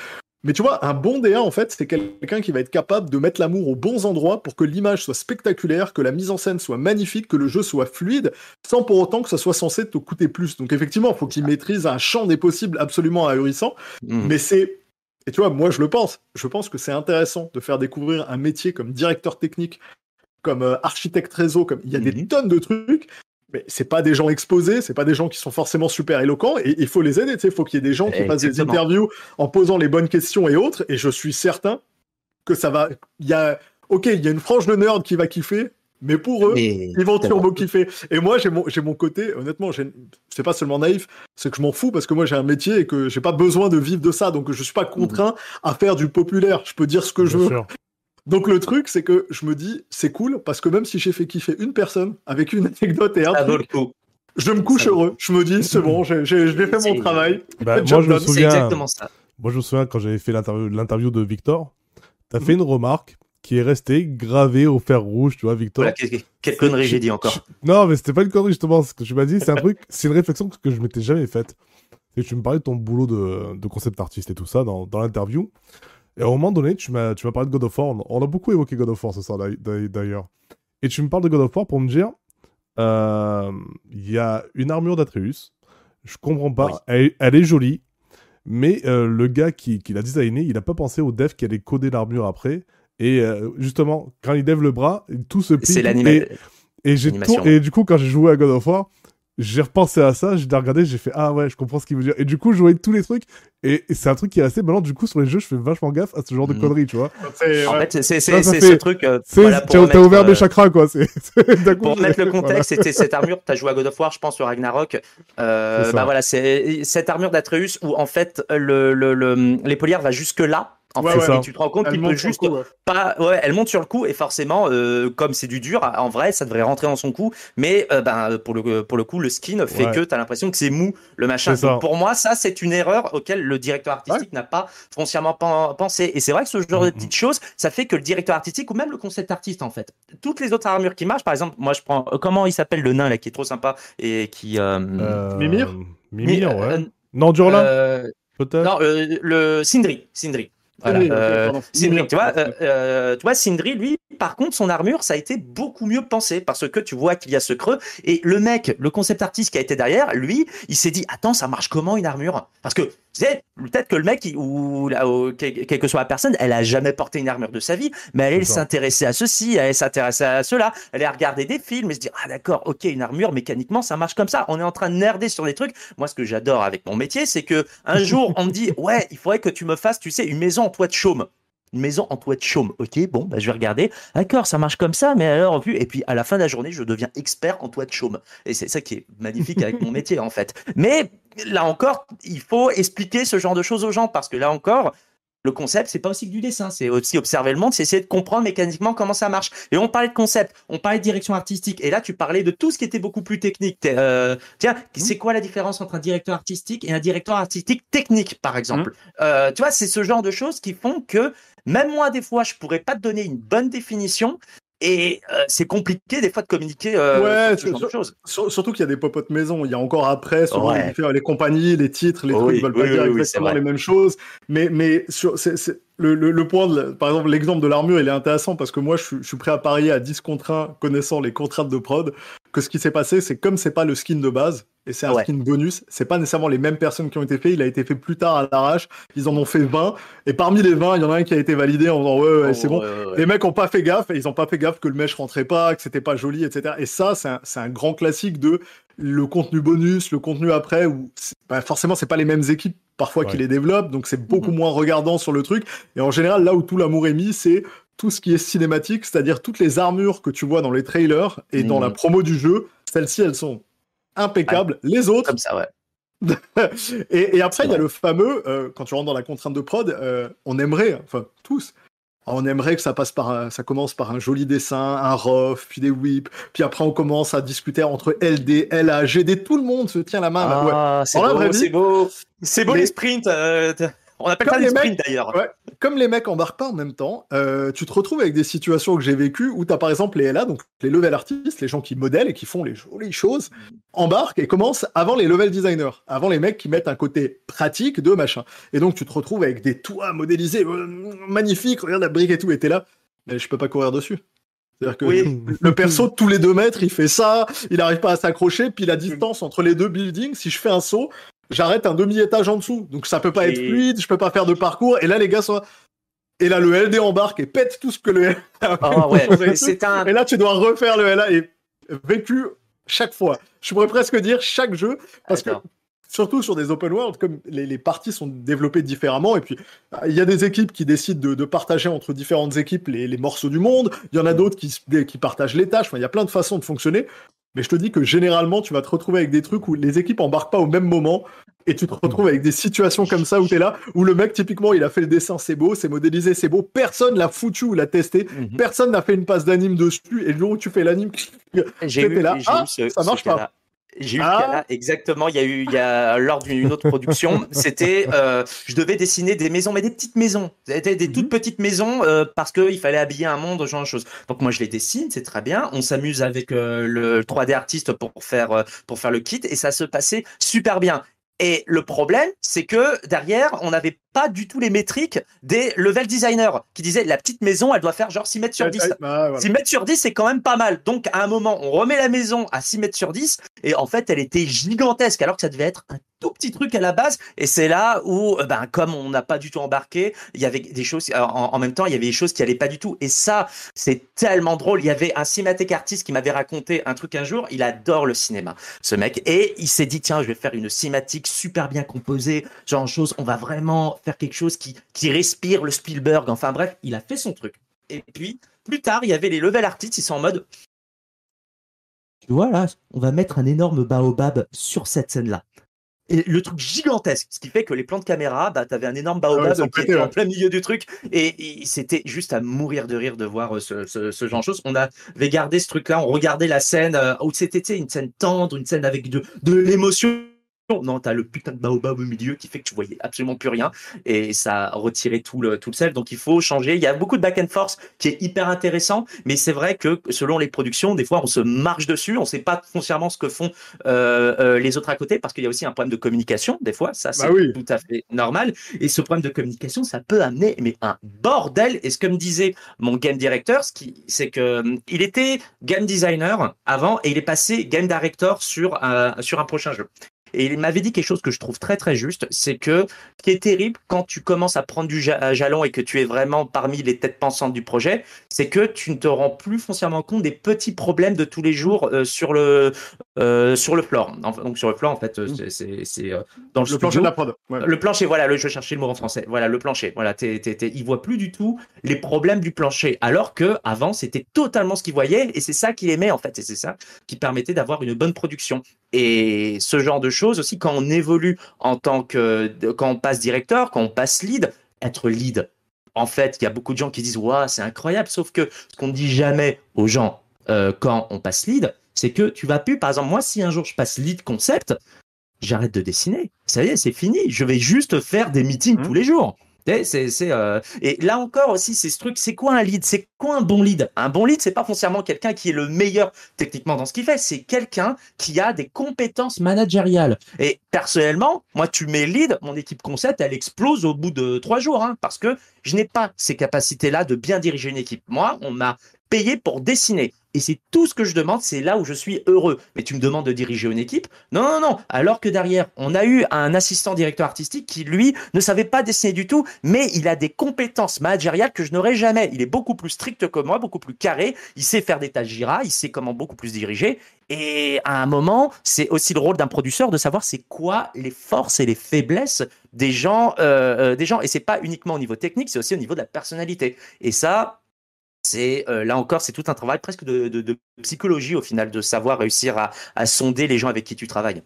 Mais tu vois, un bon DA, en fait, c'est quelqu'un qui va être capable de mettre l'amour aux bons endroits pour que l'image soit spectaculaire, que la mise en scène soit magnifique, que le jeu soit fluide, sans pour autant que ça soit censé te coûter plus. Donc effectivement, il faut qu'il maîtrise un champ des possibles absolument ahurissant. Mmh. Mais c'est et tu vois, moi je le pense. Je pense que c'est intéressant de faire découvrir un métier comme directeur technique, comme euh, architecte réseau, comme il y a des mhm. tonnes de trucs. Mais c'est pas des gens exposés, c'est pas des gens qui sont forcément super éloquents, et il faut les aider. Il faut qu'il y ait des gens qui fassent des interviews en posant les bonnes questions et autres. Et je suis certain que ça va. Il y a, ok, il y a une frange de nerds qui va kiffer, mais pour eux, ils vont turbo kiffer. Et moi, j'ai mon, j'ai mon côté, honnêtement, c'est pas seulement naïf, c'est que je m'en fous parce que moi, j'ai un métier et que j'ai pas besoin de vivre de ça. Donc, je suis pas contraint à faire du populaire. Je peux dire ce que je veux. Donc, le truc, c'est que je me dis, c'est cool parce que même si j'ai fait kiffer une personne avec une anecdote et un truc, je me couche heureux. Je me dis, c'est bon, j'ai, fait mon travail. Bah, moi, je me souviens, exactement ça. Moi, je me souviens quand j'avais fait l'interview, l'interview de Victor, t'as fait une remarque qui est resté gravé au fer rouge, tu vois, Victor. quelle connerie j'ai dit encore. Non, mais c'était pas une connerie, justement. Ce que tu m'as dit, c'est un truc, (laughs) c'est une réflexion que je m'étais jamais faite. Et tu me parlais de ton boulot de, de concept artiste et tout ça dans, dans l'interview. Et à un moment donné, tu m'as, tu m'as parlé de God of War. On a beaucoup évoqué God of War ce soir, d'ailleurs. Et tu me parles de God of War pour me dire, euh, il y a une armure d'Atreus. Je comprends pas. Elle, est jolie. Mais euh, le gars qui, qui l'a designé, il n'a pas pensé au dev qui allait coder l'armure après. Et euh, justement, quand il lève le bras, tout se plie. C'est l'animation. Et, et, du coup, quand j'ai joué à God of War, j'ai repensé à ça, j'ai regardé, j'ai fait ah ouais, je comprends ce qu'il veut dire. Et du coup, je voyais tous les trucs. Et, c'est un truc qui est assez malin. Du coup, sur les jeux, je fais vachement gaffe à ce genre de mhm. conneries, tu vois. En fait, c'est ce truc. Euh, T'as ouvert mes euh, chakras, quoi. pour mettre le (laughs) contexte, c'était cette armure. T'as joué à God of War, je pense, sur Ragnarok. Euh, bah voilà, c'est cette armure d'Atreus où en fait le, le, le, les polières va jusque là en fait, tu te rends compte qu'il peut juste pas. Ouais, elle monte sur le coup et forcément, euh, comme c'est du dur, en vrai, ça devrait rentrer dans son cou. Mais euh, ben pour le pour le coup, le skin fait que tu as l'impression que c'est mou le machin. pour moi, ça c'est une erreur auquel le directeur artistique n'a pas foncièrement pensé. Et c'est vrai que ce genre de mm-hmm. petites choses, ça fait que le directeur artistique ou même le concept artiste en fait, toutes les autres armures qui marchent, par exemple, moi je prends euh, comment il s'appelle le nain là qui est trop sympa et qui Mimir? Mimir, ouais. Non, Durlin. Peut-être. Non, le Sindri. Sindri. Voilà. Euh, Sindri, tu vois, euh, euh, tu vois, Sindri, lui, par contre, son armure, ça a été beaucoup mieux pensé parce que tu vois qu'il y a ce creux. Et le mec, le concept artiste qui a été derrière, lui, il s'est dit, attends, ça marche comment une armure? Parce que, peut-être que le mec, ou, quelle que soit la personne, elle a jamais porté une armure de sa vie, mais elle, s'intéressait à ceci, elle s'intéressait à cela, elle a regardé des films et se dit, ah d'accord, ok, une armure, mécaniquement, ça marche comme ça. On est en train de nerder sur des trucs. Moi, ce que j'adore avec mon métier, c'est que un (laughs) jour, on me dit, ouais, il faudrait que tu me fasses, tu sais, une maison en toit de chaume une maison en toit de chaume. Ok, bon, bah, je vais regarder. D'accord, ça marche comme ça, mais alors, vu. Et puis, à la fin de la journée, je deviens expert en toit de chaume. Et c'est ça qui est magnifique avec mon (laughs) métier, en fait. Mais là encore, il faut expliquer ce genre de choses aux gens parce que là encore, le concept, c'est pas aussi que du dessin, c'est aussi observer le monde, c'est essayer de comprendre mécaniquement comment ça marche. Et on parlait de concept, on parlait de direction artistique, et là tu parlais de tout ce qui était beaucoup plus technique. Euh, tiens, mmh. c'est quoi la différence entre un directeur artistique et un directeur artistique technique, par exemple mmh. euh, Tu vois, c'est ce genre de choses qui font que même moi, des fois, je pourrais pas te donner une bonne définition, et euh, c'est compliqué des fois de communiquer euh, ouais, sur ce genre de choses. surtout qu'il y a des popotes maison. Il y a encore après, sur les compagnies, les titres, les trucs, ils veulent pas dire exactement les mêmes choses. Mais, mais sur, le, le, point, de, par exemple, l'exemple de l'armure, il est intéressant parce que moi, je, je, suis prêt à parier à 10 contre 1, connaissant les contraintes de prod, que ce qui s'est passé, c'est comme c'est pas le skin de base, et c'est un skin bonus, c'est pas nécessairement les mêmes personnes qui ont été faits, il a été fait plus tard à l'arrache, ils en ont fait 20, et parmi les 20, il y en a un qui a été validé en disant ouais, ouais c'est bon. Les mecs ont pas fait gaffe, et ils ont pas fait gaffe que le mesh rentrait pas, que c'était pas joli, etc. Et ça, c'est un, un, grand classique de le contenu bonus, le contenu après, où bah, forcément, c'est pas les mêmes équipes parfois qui les développent, donc c'est beaucoup mhm. moins regardant sur le truc. Et en général, là où tout l'amour est mis, c'est tout ce qui est cinématique, c'est-à-dire toutes les armures que tu vois dans les trailers et dans la mhm. promo du jeu, celles-ci, elles sont impeccables. Les autres. Comme ça, ouais. (laughs) et, après, il y a le fameux, euh, quand tu rentres dans la contrainte de prod, euh, on aimerait, enfin tous, on aimerait que ça passe par, ça commence par un joli dessin, un rough, puis des whips, puis après on commence à discuter entre LD, LA, GD, tout le monde se tient la main. Ah, c'est beau, c'est beau, c'est beau les sprints. Euh, on appelle ça des sprints d'ailleurs. comme les mecs embarquent pas en même temps, euh, tu te retrouves avec des situations que j'ai vécues où tu as par exemple les LA, donc les level artistes, les gens qui modèlent et qui font les jolies choses, embarquent et commencent avant les level designers, avant les mecs qui mettent un côté pratique de machin. Et donc tu te retrouves avec des toits modélisés euh, magnifiques, regarde la brique et tout, et t'es là, mais je peux pas courir dessus. C'est-à-dire que (laughs) le perso tous les deux mètres, il fait ça, il n'arrive pas à s'accrocher, puis la distance entre les deux buildings, si je fais un saut, j'arrête un demi-étage en dessous. Donc ça peut pas être fluide, je peux pas faire de parcours. Et là, les gars sont. Et là, le LD embarque et pète tout ce que le LA ah (laughs) c'est un... Et là, tu dois refaire le LA et vécu chaque fois. Je pourrais presque dire chaque jeu, parce que surtout sur des open world, comme les, parties sont développées différemment, et puis il y a des équipes qui décident de, partager entre différentes équipes les, morceaux du monde, il y en a d'autres qui, qui partagent les tâches, il y a plein de façons de fonctionner. Mais je te dis que généralement, tu vas te retrouver avec des trucs où les équipes embarquent pas au même moment. Et tu te retrouves avec des situations comme ça où tu es là, où le mec, typiquement, il a fait le dessin, c'est beau, c'est modélisé, c'est beau. Personne l'a foutu ou l'a testé. Mhm. Personne n'a fait une passe d'anime dessus. Et le jour où tu fais l'anime, j'ai là, ah, ça marche pas. J'ai eu le cas là, exactement. Il y a eu, il y a, lors d'une autre production, c'était, euh, je devais dessiner des maisons, mais des petites maisons, des, des toutes mhm. petites maisons, euh, parce qu'il fallait habiller un monde, genre de choses. Donc moi, je les dessine, c'est très bien. On s'amuse avec euh, le 3D artiste pour faire, euh, pour faire le kit, et ça se passait super bien. Et le problème, c'est que derrière, on n'avait pas du tout les métriques des level designers qui disaient la petite maison, elle doit faire genre 6 mètres sur 10. 6 bah, mètres sur 10, c'est quand même pas mal. Donc, à un moment, on remet la maison à 6 mètres sur 10 et en fait, elle était gigantesque alors que ça devait être un tout petit truc à la base. Et c'est là où, euh, ben, comme on n'a pas du tout embarqué, il y avait des choses, en, même temps, il y avait des choses qui allaient pas du tout. Et ça, c'est tellement drôle. Il y avait un cinématique artiste qui m'avait raconté un truc un jour. Il adore le cinéma, ce mec. Et il s'est dit, tiens, je vais faire une cinématique super bien composée, genre chose, on va vraiment faire quelque chose qui, qui respire le Spielberg. Enfin bref, il a fait son truc. Et puis, plus tard, il y avait les level artists, ils sont en mode. Tu vois, là, on va mettre un énorme baobab sur cette scène-là. Et le truc gigantesque, ce qui fait que les plans de caméra, bah, t'avais un énorme baobab qui était en plein milieu du truc, et, c'était juste à mourir de rire de voir euh, ce, ce, genre de choses. On avait gardé ce truc-là, on regardait la scène euh, où c'était une scène tendre, une scène avec de, de l'émotion non, t'as le putain de baobab au milieu qui fait que tu voyais absolument plus rien et ça a retiré tout le, tout le sel. Donc il faut changer. Il y a beaucoup de back and force qui est hyper intéressant, mais c'est vrai que selon les productions, des fois on se marche dessus, on sait pas foncièrement ce que font euh, euh, les autres à côté parce qu'il y a aussi un problème de communication. Des fois, ça c'est bah tout à fait normal. Et ce problème de communication, ça peut amener mais un bordel. Et ce que me disait mon game director, c'est que il était game designer avant et il est passé game director sur sur un prochain jeu. Et il m'avait dit quelque chose que je trouve très très juste, c'est que ce qui est terrible quand tu commences à prendre du jalon et que tu es vraiment parmi les têtes pensantes du projet, c'est que tu ne te rends plus foncièrement compte des petits problèmes de tous les jours euh, sur le euh, sur le floor. donc sur le floor en fait, euh, mmh. c'est dans le, le plancher de la prod. Le plancher, voilà, le, je cherchais le mot en français. Voilà, le plancher. Voilà, t il voit plus du tout les problèmes du plancher, alors que avant c'était totalement ce qu'il voyait et c'est ça qu'il aimait en fait et c'est ça qui permettait d'avoir une bonne production. Et ce genre de choses aussi, quand on évolue en tant que, quand on passe directeur, quand on passe lead, être lead. En fait, il y a beaucoup de gens qui disent Waouh, c'est incroyable. Sauf que ce qu'on ne dit jamais aux gens euh, quand on passe lead, c'est que tu vas plus, par exemple, moi, si un jour je passe lead concept, j'arrête de dessiner. Ça y est, c'est fini. Je vais juste faire des meetings mmh. tous les jours. C'est, c'est, euh, Et là encore aussi, c'est ce truc, c'est quoi un lead? C'est quoi un bon lead? Un bon lead, c'est pas foncièrement quelqu'un qui est le meilleur techniquement dans ce qu'il fait, c'est quelqu'un qui a des compétences managériales. Et personnellement, moi, tu mets lead, mon équipe concept, elle explose au bout de trois jours, hein, parce que je n'ai pas ces capacités-là de bien diriger une équipe. Moi, on m'a payé pour dessiner. Et c'est tout ce que je demande, c'est là où je suis heureux. Mais tu me demandes de diriger une équipe? Non, non, non. Alors que derrière, on a eu un assistant directeur artistique qui, lui, ne savait pas dessiner du tout, mais il a des compétences managériales que je n'aurais jamais. Il est beaucoup plus strict que moi, beaucoup plus carré. Il sait faire des tâches Jira, il sait comment beaucoup plus diriger. Et à un moment, c'est aussi le rôle d'un producteur de savoir c'est quoi les forces et les faiblesses des gens, euh, euh, des gens. Et c'est pas uniquement au niveau technique, c'est aussi au niveau de la personnalité. Et ça, c'est euh, là encore, c'est tout un travail presque de, psychologie au final, de savoir réussir à, sonder les gens avec qui tu travailles.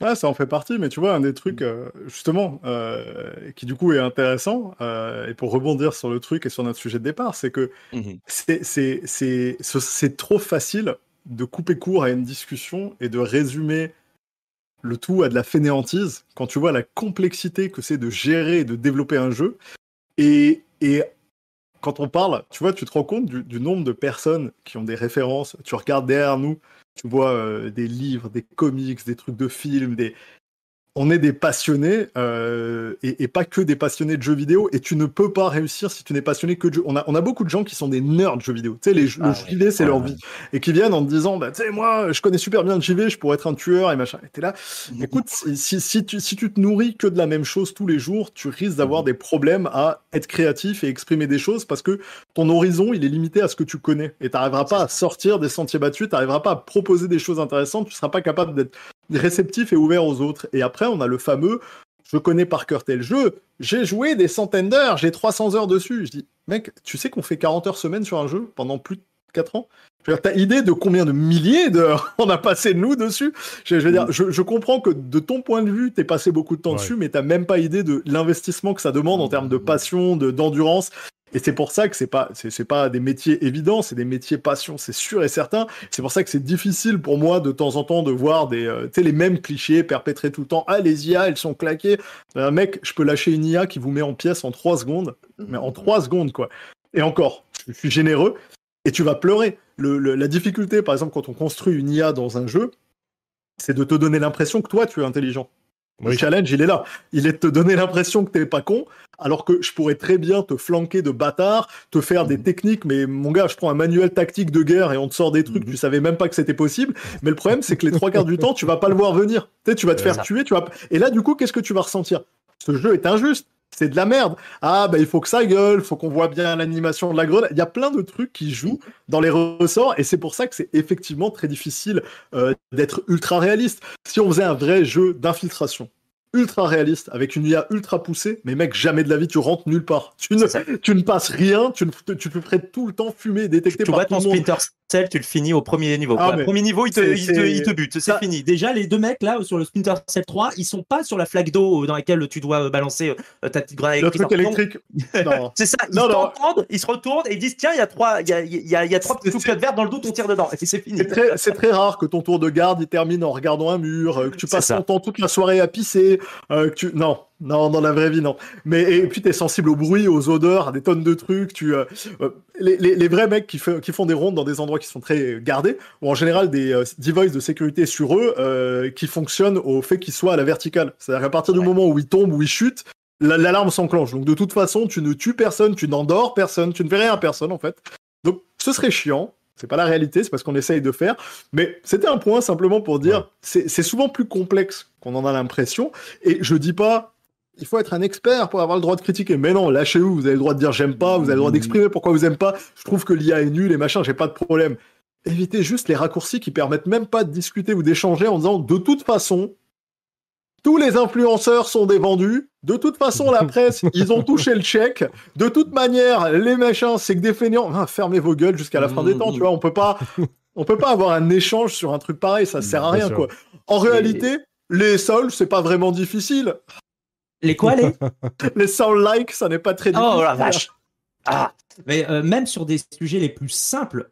Ouais, ça en fait partie, mais tu vois, un des trucs, euh, justement, euh, qui du coup est intéressant, et pour rebondir sur le truc et sur notre sujet de départ, c'est que mmh c'est trop facile de couper court à une discussion et de résumer le tout à de la fainéantise quand tu vois la complexité que c'est de gérer et de développer un jeu. Et, et quand on parle, tu vois, tu te rends compte du, nombre de personnes qui ont des références. Tu regardes derrière nous, tu vois euh, des livres, des comics, des trucs de films, des, on est des passionnés euh, et, pas que des passionnés de jeux vidéo. Et tu ne peux pas réussir si tu n'es passionné que de jeux. On a, on a beaucoup de gens qui sont des nerds de jeux vidéo. Tu sais, les, le JV, c'est leur vie. Et qui viennent en te disant, bah, tu sais, moi, je connais super bien le JV, je pourrais être un tueur et machin. Et t'es là. Écoute, si, si, tu, si tu te nourris que de la même chose tous les jours, tu risques d'avoir des problèmes à être créatif et exprimer des choses parce que ton horizon, il est limité à ce que tu connais. Et tu n'arriveras pas à sortir des sentiers battus, tu n'arriveras pas à proposer des choses intéressantes, tu seras pas capable d'être réceptif et ouvert aux autres. Et après, on a le fameux je connais par cœur tel jeu, j'ai joué des centaines d'heures, j'ai 300 heures dessus. Je dis, mec, tu sais qu'on fait 40 heures semaine sur un jeu pendant plus de 4 ans? T'as idée de combien de milliers d'heures (laughs) on a passé nous dessus? Je, veux dire, je, comprends que de ton point de vue, t'es passé beaucoup de temps dessus, mais t'as même pas idée de l'investissement que ça demande en termes de passion, de d'endurance. Et c'est pour ça que c'est pas, c'est, pas des métiers évidents, c'est des métiers passion, c'est sûr et certain. C'est pour ça que c'est difficile pour moi de temps en temps de voir des, euh, les mêmes clichés perpétrés tout le temps. Ah, les IA, elles sont claquées. Un mec, je peux lâcher une IA qui vous met en pièce en 3 secondes, mais en 3 secondes, quoi. Et encore, je suis généreux, et tu vas pleurer. la difficulté, par exemple, quand on construit une IA dans un jeu, c'est de te donner l'impression que toi, tu es intelligent. Le challenge, il est là. Il est de te donner l'impression que t'es pas con, alors que je pourrais très bien te flanquer de bâtard, te faire des mhm. techniques, mais mon gars, je prends un manuel tactique de guerre et on te sort des trucs, mhm. tu savais même pas que c'était possible. Mais le problème, c'est que les trois quarts du temps, tu vas pas le voir venir. Tu sais, tu vas te faire tuer, tu vas... Et là, du coup, qu'est-ce que tu vas ressentir? Ce jeu est injuste c'est de la merde. Ah, bah, il faut que ça gueule, il faut qu'on voit bien l'animation de la grenade. Il y a plein de trucs qui jouent dans les ressorts et c'est pour ça que c'est effectivement très difficile euh, d'être ultra réaliste. Si on faisait un vrai jeu d'infiltration, ultra réaliste, avec une IA ultra poussée, mais mec, jamais de la vie tu rentres nulle part. Tu ne, tu ne passes rien, tu, ne, tu peux tout le temps fumer, détecter tu par tout ton Splinter Cell, tu le finis au premier niveau. Ah, premier niveau, il te, il te, bute, c'est fini. Déjà, les deux mecs là, sur le Splinter Cell 3, ils sont pas sur la flaque d'eau dans laquelle tu dois euh, balancer euh, ta petite grenade électrique. Le truc électrique. (laughs) c'est ça, ils t'entendent, ils se retournent et ils disent tiens, il y a trois, il y a, il y a, il y a trois verre dans le dos, on tire dedans. Et c'est fini. C'est très, rare que ton tour de garde il termine en regardant un mur, euh, que tu passes ton temps toute la soirée à pisser, que tu non, non, dans la vraie vie, non. Mais et puis t'es sensible au bruit, aux odeurs, à des tonnes de trucs. Tu, euh, euh, les, vrais mecs qui, qui, font des rondes dans des endroits qui sont très gardés, ou en général des euh, devices de sécurité sur eux qui fonctionnent au fait qu'ils soient à la verticale. C'est-à-dire qu'à partir du moment où ils tombent, où ils chutent, l'alarme s'enclenche. Donc de toute façon, tu ne tues personne, tu n'endors personne, tu ne fais rien à personne en fait. Donc ce serait chiant. C'est pas la réalité, c'est parce qu'on essaye de faire. Mais c'était un point simplement pour dire, c'est souvent plus complexe qu'on en a l'impression. Et je dis pas, il faut être un expert pour avoir le droit de critiquer. Mais non, lâchez-vous, vous avez le droit de dire j'aime pas, vous avez le droit d'exprimer pourquoi vous aimez pas. Je trouve que l'IA est nulle et machin, j'ai pas de problème. Évitez juste les raccourcis qui permettent même pas de discuter ou d'échanger en disant de toute façon, tous les influenceurs sont des vendus. De toute façon, la presse, (laughs) ils ont touché le chèque. De toute manière, les machins, c'est que des feignants. Ah, fermez vos gueules jusqu'à la fin des temps, tu vois. On peut pas, on peut pas avoir un échange sur un truc pareil. Ça sert à rien, quoi. En réalité, les sols, c'est pas vraiment difficile. Les quoi, les (laughs) Les sound like, ça n'est pas très difficile. Oh la vache Ah Mais même sur des sujets les plus simples,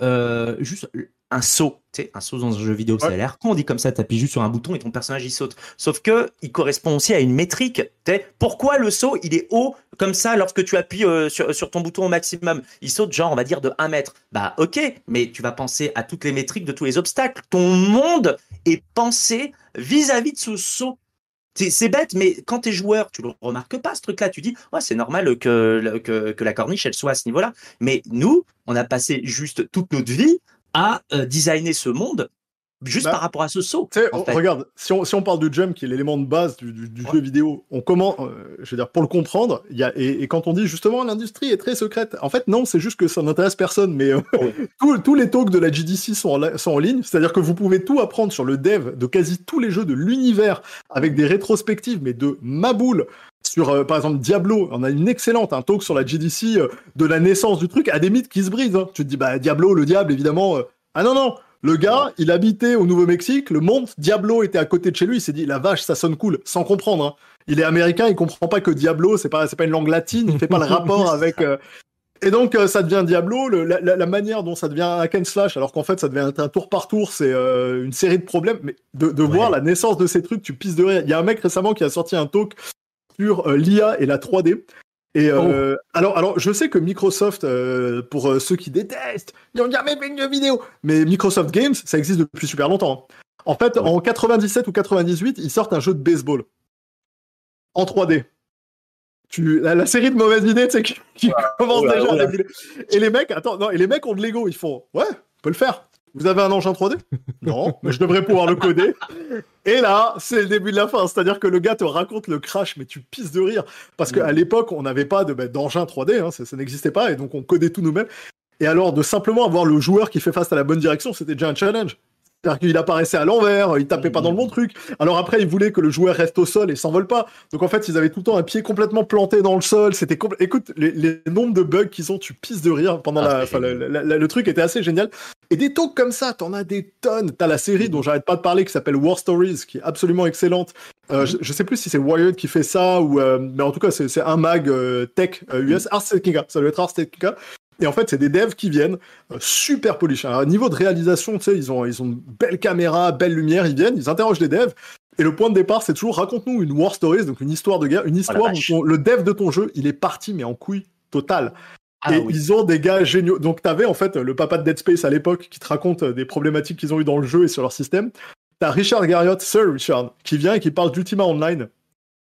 juste un saut, tu sais, un saut dans un jeu vidéo, ça a l'air con, on dit comme ça, appuies juste sur un bouton et ton personnage il saute. Sauf que il correspond aussi à une métrique. sais, pourquoi le saut il est haut comme ça lorsque tu appuies euh, sur, sur, ton bouton au maximum? Il saute genre on va dire de 1 mètre. Bah ok, mais tu vas penser à toutes les métriques de tous les obstacles. Ton monde est pensé vis-à-vis de ce saut. C'est bête, mais quand tu es joueur, tu le remarques pas ce truc-là. Tu dis, ouais, c'est normal que, la corniche elle soit à ce niveau-là. Mais nous, on a passé juste toute notre vie à euh, designer ce monde juste bah, par rapport à ce saut. Regarde, si on, si on, parle du jump, qui est l'élément de base du, jeu vidéo, on comment, euh, je veux dire, pour le comprendre, y a, et, quand on dit justement l'industrie est très secrète, en fait non, c'est juste que ça n'intéresse personne, mais euh, (laughs) tous, les talks de la GDC sont en, sont en ligne, c'est-à-dire que vous pouvez tout apprendre sur le dev de quasi tous les jeux de l'univers avec des rétrospectives, mais de maboule sur par exemple Diablo, on a une excellente un talk sur la GDC de la naissance du truc à des mythes qui se brisent. Hein. Tu te dis bah Diablo, le diable évidemment. ah non non, le gars, il habitait au Nouveau-Mexique, le monde, Diablo était à côté de chez lui, il s'est dit, la vache, ça sonne cool, sans comprendre. Hein. Il est américain, il comprend pas que Diablo, c'est pas, c'est pas une langue latine, il fait pas le (laughs) rapport avec... Euh, et donc, euh, ça devient Diablo, la, manière dont ça devient un and slash, alors qu'en fait, ça devient un tour par tour, c'est euh, une série de problèmes, mais de, voir la naissance de ces trucs, tu pisses de rire. Il y a un mec récemment qui a sorti un talk sur l'IA et la 3D, et euh, oh. alors, alors, je sais que Microsoft, euh, pour euh, ceux qui détestent, ils n'ont jamais fait une vidéo. Mais Microsoft Games, ça existe depuis super longtemps. En fait, en 97 ou 98, ils sortent un jeu de baseball en 3D. Tu, la, série de mauvaises idées, tu sais, qui, commence déjà à Et les mecs, attends, non, et les mecs ont de l'ego, ils font, ouais, on peut le faire. Vous avez un engin 3D Non, mais je devrais pouvoir le coder. Et là, c'est le début de la fin. C'est-à-dire que le gars te raconte le crash, mais tu pisses de rire. Parce qu'à l'époque, on n'avait pas de, bah, d'engin 3D, hein, ça, n'existait pas, et donc on codait tout nous-mêmes. Et alors, de simplement avoir le joueur qui fait face à la bonne direction, c'était déjà un challenge. C'est-à-dire qu'il apparaissait à l'envers, il tapait pas dans le bon truc. Alors après, il voulait que le joueur reste au sol et s'envole pas. Donc en fait, ils avaient tout le temps un pied complètement planté dans le sol. C'était écoute, les, nombres de bugs qu'ils ont, tu pisses de rire pendant ah, la, le truc était assez génial. Et des talks comme ça, t'en as des tonnes. T'as la série dont j'arrête pas de parler qui s'appelle War Stories, qui est absolument excellente. Euh, mhm. je, sais plus si c'est Wired qui fait ça ou, euh, mais en tout cas, c'est un mag euh, tech US, Ars Technica. Ça doit être Ars Technica. Et en fait, c'est des devs qui viennent euh, super polish. À niveau de réalisation, tu sais, ils ont, ils ont une belle caméra, belle lumière, ils viennent, ils interrogent les devs. Et le point de départ, c'est toujours raconte-nous une war story, donc une histoire de guerre, une oh histoire où le dev de ton jeu, il est parti, mais en couille totale. Ah et ils ont des gars géniaux. Donc, t'avais en fait le papa de Dead Space à l'époque qui te raconte euh, des problématiques qu'ils ont eu dans le jeu et sur leur système. T'as Richard Garriott, Sir Richard, qui vient et qui parle d'Ultima Online.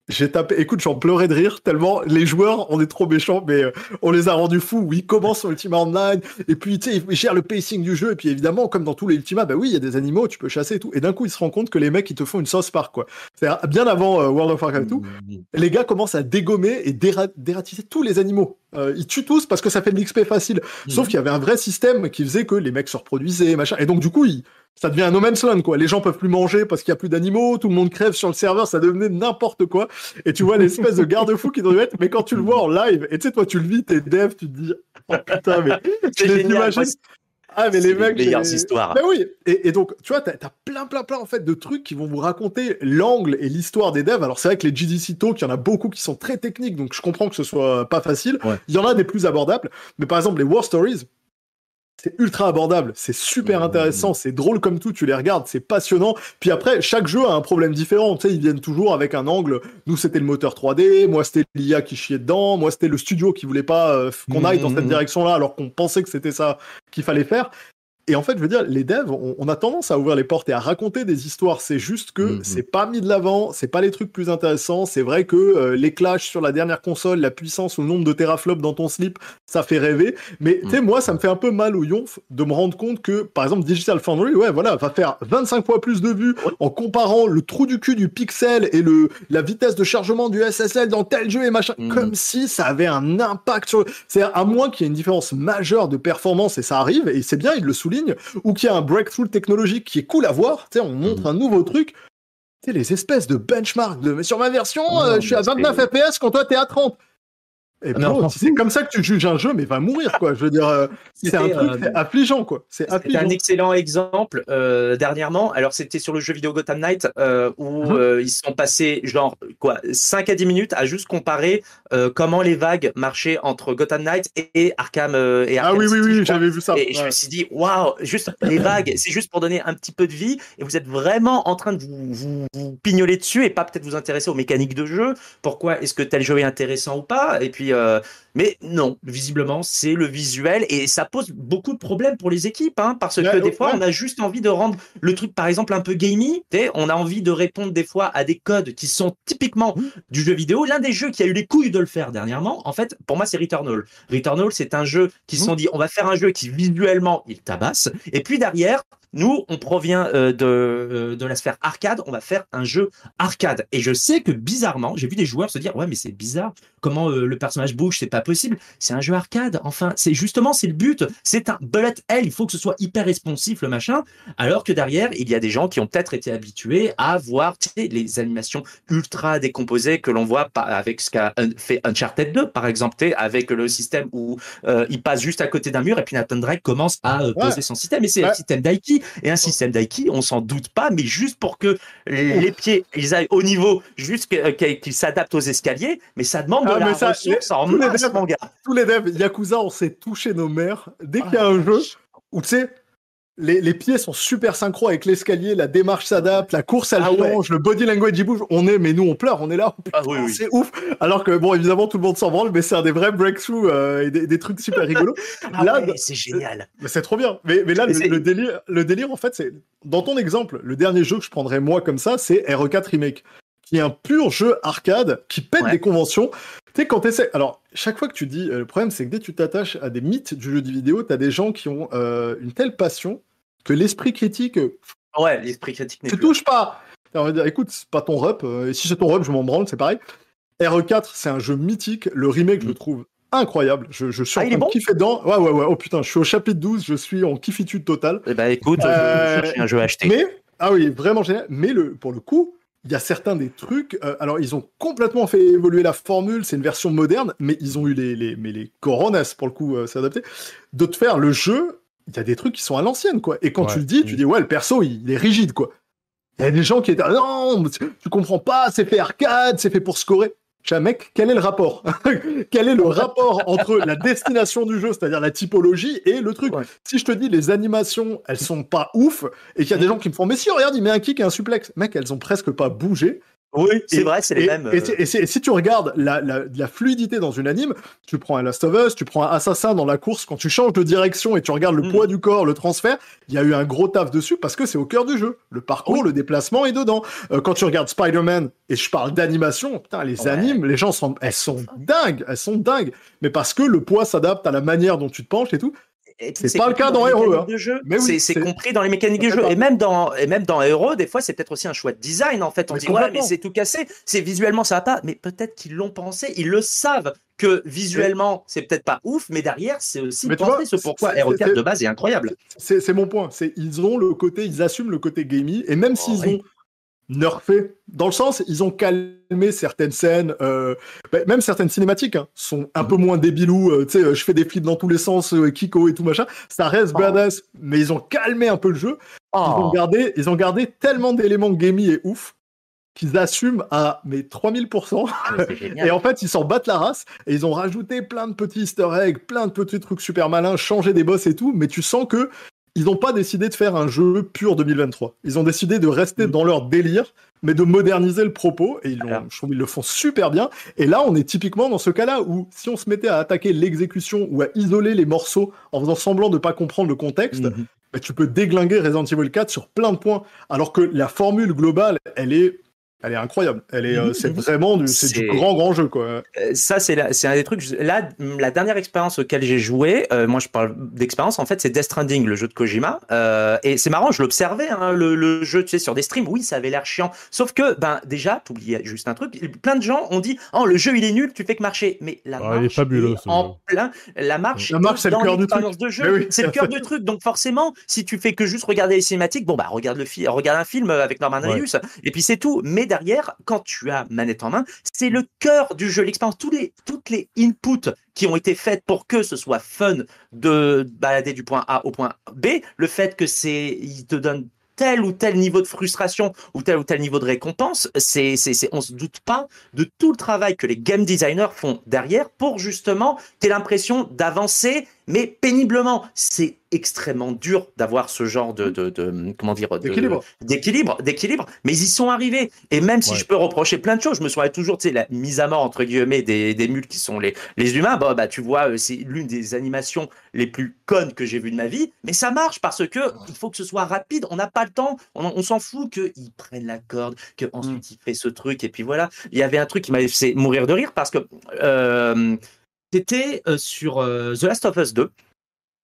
J'ai tapé, écoute, j'en pleurais de rire tellement les joueurs, on est trop méchants, mais euh, on les a rendus fous. Oui, ils commencent sur Ultima Online, et puis tu sais, ils gèrent le pacing du jeu, et puis évidemment, comme dans tous les Ultima, bah oui, il y a des animaux, tu peux chasser et tout. Et d'un coup, ils se rendent compte que les mecs, ils te font une sauce par quoi. C'est-à-dire, bien avant euh, World of Warcraft et tout, mmh. les gars commencent à dégommer et dératiser tous les animaux. Euh, ils tuent tous parce que ça fait de l'XP facile. Mmh. Sauf qu'il y avait un vrai système qui faisait que les mecs se reproduisaient, machin. Et donc, du coup, ils ça devient un no man's land, quoi. Les gens peuvent plus manger parce qu'il y a plus d'animaux, tout le monde crève sur le serveur, ça devenait n'importe quoi. Et tu vois l'espèce de garde-fou qui doit être, mais quand tu le vois en live, et tu sais, toi, tu le vis, t'es dev, tu te dis, oh putain, mais (laughs) c'est génial. Ah, mais les mecs. Les meilleures histoires. Ben oui. Et, donc, tu vois, t'as as plein, plein, plein, en fait, de trucs qui vont vous raconter l'angle et l'histoire des devs. Alors, c'est vrai que les GDC Talk, il y en a beaucoup qui sont très techniques, donc je comprends que ce soit pas facile. Il y en a des plus abordables. Mais par exemple, les War Stories, c'est ultra abordable, c'est super intéressant, c'est drôle comme tout, tu les regardes, c'est passionnant. Puis après, chaque jeu a un problème différent, tu sais, ils viennent toujours avec un angle. Nous, c'était le moteur 3D, moi, c'était l'IA qui chiait dedans, moi, c'était le studio qui voulait pas euh, qu'on aille dans cette mmh. direction-là, alors qu'on pensait que c'était ça qu'il fallait faire. Et en fait, je veux dire, les devs, on, a tendance à ouvrir les portes et à raconter des histoires. C'est juste que mhm. c'est pas mis de l'avant, c'est pas les trucs plus intéressants. C'est vrai que euh, les clashs sur la dernière console, la puissance ou le nombre de teraflops dans ton slip, ça fait rêver. Mais tu sais, mhm. moi, ça me fait un peu mal au yonf de me rendre compte que, par exemple, Digital Foundry, ouais, voilà, va faire 25 fois plus de vues en comparant le trou du cul du pixel et le la vitesse de chargement du SSL dans tel jeu et machin, mhm. comme si ça avait un impact sur. C'est à moins qu'il y ait une différence majeure de performance et ça arrive et c'est bien, il le souligne ou qu'il y a un breakthrough technologique qui est cool à voir, tu sais, on montre mm. un nouveau truc. Tu sais, les espèces de benchmarks de sur ma version, euh, je suis à 29 FPS quand toi t'es à 30. Et ah c'est comme ça que tu juges un jeu, mais va mourir, quoi. Je veux dire, euh, c'est un truc euh, affligeant, quoi. C'est un excellent exemple dernièrement. Alors, c'était sur le jeu vidéo Gotham Knight où uh-huh. ils sont passés genre quoi 5 à 10 minutes à juste comparer euh, comment les vagues marchaient entre Gotham Knight et Arkham et Arkham Ah oui, oui, oui, j'avais vu ça. Et je me suis dit, waouh, juste les vagues, c'est juste pour donner un petit peu de vie et vous êtes vraiment en train de vous, vous, pignoler dessus et pas peut-être vous intéresser aux mécaniques de jeu. Pourquoi est-ce que tel jeu est intéressant ou pas? Et puis, euh mais non, visiblement, c'est le visuel et ça pose beaucoup de problèmes pour les équipes, hein, parce que des fois, on a juste envie de rendre le truc, par exemple, un peu gamey. On a envie de répondre des fois à des codes qui sont typiquement du jeu vidéo. L'un des jeux qui a eu les couilles de le faire dernièrement, en fait, pour moi, c'est Returnal. Returnal, c'est un jeu qui se sont dit, on va faire un jeu qui visuellement, il tabasse. Et puis derrière, nous, on provient euh, de, euh, de la sphère arcade, on va faire un jeu arcade. Et je sais que bizarrement, j'ai vu des joueurs se dire ouais mais c'est bizarre, comment euh, le personnage bouge, c'est pas possible. C'est un jeu arcade. Enfin, c'est justement c'est le but. C'est un bullet hell. Il faut que ce soit hyper responsif le machin. Alors que derrière, il y a des gens qui ont peut-être été habitués à voir les animations ultra décomposées que l'on voit avec ce qu'a fait Uncharted 2 par exemple, avec le système où il passe juste à côté d'un mur et puis Nathan Drake commence à poser son système. Et c'est le système d'Aiki et un système d'aiki, on s'en doute pas, mais juste pour que les, pieds ils aillent au niveau, juste euh, qu'ils s'adaptent aux escaliers, mais ça demande de ah, la ça, ressource en masse, Tous les devs Yakuza, on s'est touché nos mères dès qu'il y a un jeu où tu sais les, pieds sont super synchro avec l'escalier, la démarche s'adapte, la course elle ah change, le body language il bouge. On est, mais nous on pleure, on est là. Ah c'est ouf. Alors que bon, évidemment tout le monde s'en branle, mais c'est un des vrais breakthroughs euh, et des, trucs super rigolos. (laughs) Ah là, c'est génial. Mais c'est trop bien. Mais, là, le, délire, le délire en fait, c'est dans ton exemple, le dernier jeu que je prendrais moi comme ça, c'est RE4 Remake, qui est un pur jeu arcade qui pète des conventions. Tu sais, quand tu essaies. Alors, chaque fois que tu dis. Euh, le problème, c'est que dès que tu t'attaches à des mythes du jeu de vidéo, tu as des gens qui ont euh, une telle passion que l'esprit critique. Ouais, l'esprit critique Tu touches pas. On va dire, écoute, c'est pas ton rep. Euh, et si c'est ton rep, je m'en branle, c'est pareil. RE4, c'est un jeu mythique. Le remake, je le mm. trouve incroyable. Je, je suis ah, en train de kiffer dedans. Ouais, ouais, ouais. Oh putain, je suis au chapitre 12, je suis en kiffitude totale. Eh ben écoute, euh, je un jeu à acheter. Mais, ah oui, vraiment génial. Mais le, pour le coup, il y a certains des trucs. Euh, alors, ils ont complètement fait évoluer la formule. C'est une version moderne, mais ils ont eu les, les, mais les coronas, pour le coup, c'est adapté, de te faire le jeu il y a des trucs qui sont à l'ancienne, quoi. Et quand tu le dis, tu dis, ouais, le perso, il, est rigide, quoi. Il y a des gens qui étaient, non, tu comprends pas, c'est fait arcade, c'est fait pour scorer. Mec, quel est le rapport (laughs) Quel est le rapport entre la destination du jeu, c'est-à-dire la typologie, et le truc Si je te dis les animations, elles sont pas ouf, et qu'il y a des mm. gens qui me font, mais si, regarde, il met un kick et un suplex. Mec, elles ont presque pas bougé. Oui, c'est vrai, c'est les mêmes. Et, euh. si tu regardes la, la, fluidité dans une anime, tu prends un Last of Us, tu prends un Assassin dans la course, quand tu changes de direction et tu regardes le mm. poids du corps, le transfert, il y a eu un gros taf dessus parce que c'est au cœur du jeu. Le parcours, le déplacement est dedans. Euh, quand tu regardes Spider-Man, et je parle d'animation, putain, les animes, les gens sont, elles sont dingues, elles sont dingues. Mais parce que le poids s'adapte à la manière dont tu te penches et tout. C'est pas le cas dans Hero. Hein. C'est compris dans les mécaniques de jeu. Et même dans, et même dans Hero, des fois, c'est peut-être aussi un choix de design. En fait, on dit, ouais, mais c'est tout cassé. C'est visuellement, ça va pas. Mais peut-être qu'ils l'ont pensé. Ils le savent que visuellement, c'est peut-être pas ouf, mais derrière, c'est aussi pensé. Ce pourquoi Hero 4 de base est incroyable. C'est mon point. C'est ils ont le côté, ils assument le côté gamey. Et même s'ils ont nerfé. Dans le sens, ils ont calmé certaines scènes, euh, bah, même certaines cinématiques hein, sont un peu moins débilou. Euh, tu sais, je fais des flips dans tous les sens, euh, Kiko et tout machin. Ça reste oh. badass, mais ils ont calmé un peu le jeu. Ils, ont gardé, ils ont gardé tellement d'éléments gamey et ouf qu'ils assument à mais 3000%. Ah, (laughs) et en fait, ils s'en battent la race et ils ont rajouté plein de petits easter eggs, plein de petits trucs super malins, changé des boss et tout. Mais tu sens que ils n'ont pas décidé de faire un jeu pur 2023. Ils ont décidé de rester mm. dans leur délire, mais de moderniser le propos. Et ils je trouve qu'ils le font super bien. Et là, on est typiquement dans ce cas-là où si on se mettait à attaquer l'exécution ou à isoler les morceaux en faisant semblant de ne pas comprendre le contexte, mm-hmm. bah, tu peux déglinguer Resident Evil 4 sur plein de points. Alors que la formule globale, elle est elle est incroyable. Elle est, euh, c'est vraiment du, c'est du grand grand jeu quoi. Euh, ça c'est c'est un des trucs. Là, la dernière expérience auquel j'ai joué, euh, moi je parle d'expérience. En fait, c'est Death Stranding, le jeu de Kojima. et c'est marrant, je l'observais hein, le, jeu, tu sais, sur des streams. Oui, ça avait l'air chiant. Sauf que, ben déjà, t'oublies juste un truc. Plein de gens ont dit, oh le jeu il est nul, tu fais que marcher. Mais la ah, marche, est en plein. La marche, la marche, c'est le cœur du truc. De jeu. c'est le cœur du truc. Donc forcément, si tu fais que juste regarder les cinématiques, bon bah regarde le film, regarde un film avec Norman Reedus. Et puis c'est tout. Mais derrière, quand tu as manette en main, c'est le cœur du jeu, l'expérience, tous les, toutes les inputs qui ont été faites pour que ce soit fun de balader du point A au point B, le fait que c'est, il te donne tel ou tel niveau de frustration ou tel ou tel niveau de récompense, c'est, c'est, on se doute pas de tout le travail que les game designers font derrière pour justement tu l'impression d'avancer mais péniblement. C'est extrêmement dur d'avoir ce genre de, de, comment dire d'équilibre. d'équilibre d'équilibre. Mais ils y sont arrivés. Et même si je peux reprocher plein de choses je me souviens toujours tu sais la mise à mort entre guillemets des, des mules qui sont les les humains. Bah, bah tu vois euh, c'est l'une des animations les plus connes que j'ai vues de ma vie. Mais ça marche parce que il faut que ce soit rapide. On n'a pas le temps. On, s'en fout qu'ils prennent la corde que ensuite mm. il fait ce truc. Et puis voilà. Il y avait un truc qui m'avait fait mourir de rire parce que euh, c'était euh, sur euh, The Last of Us 2.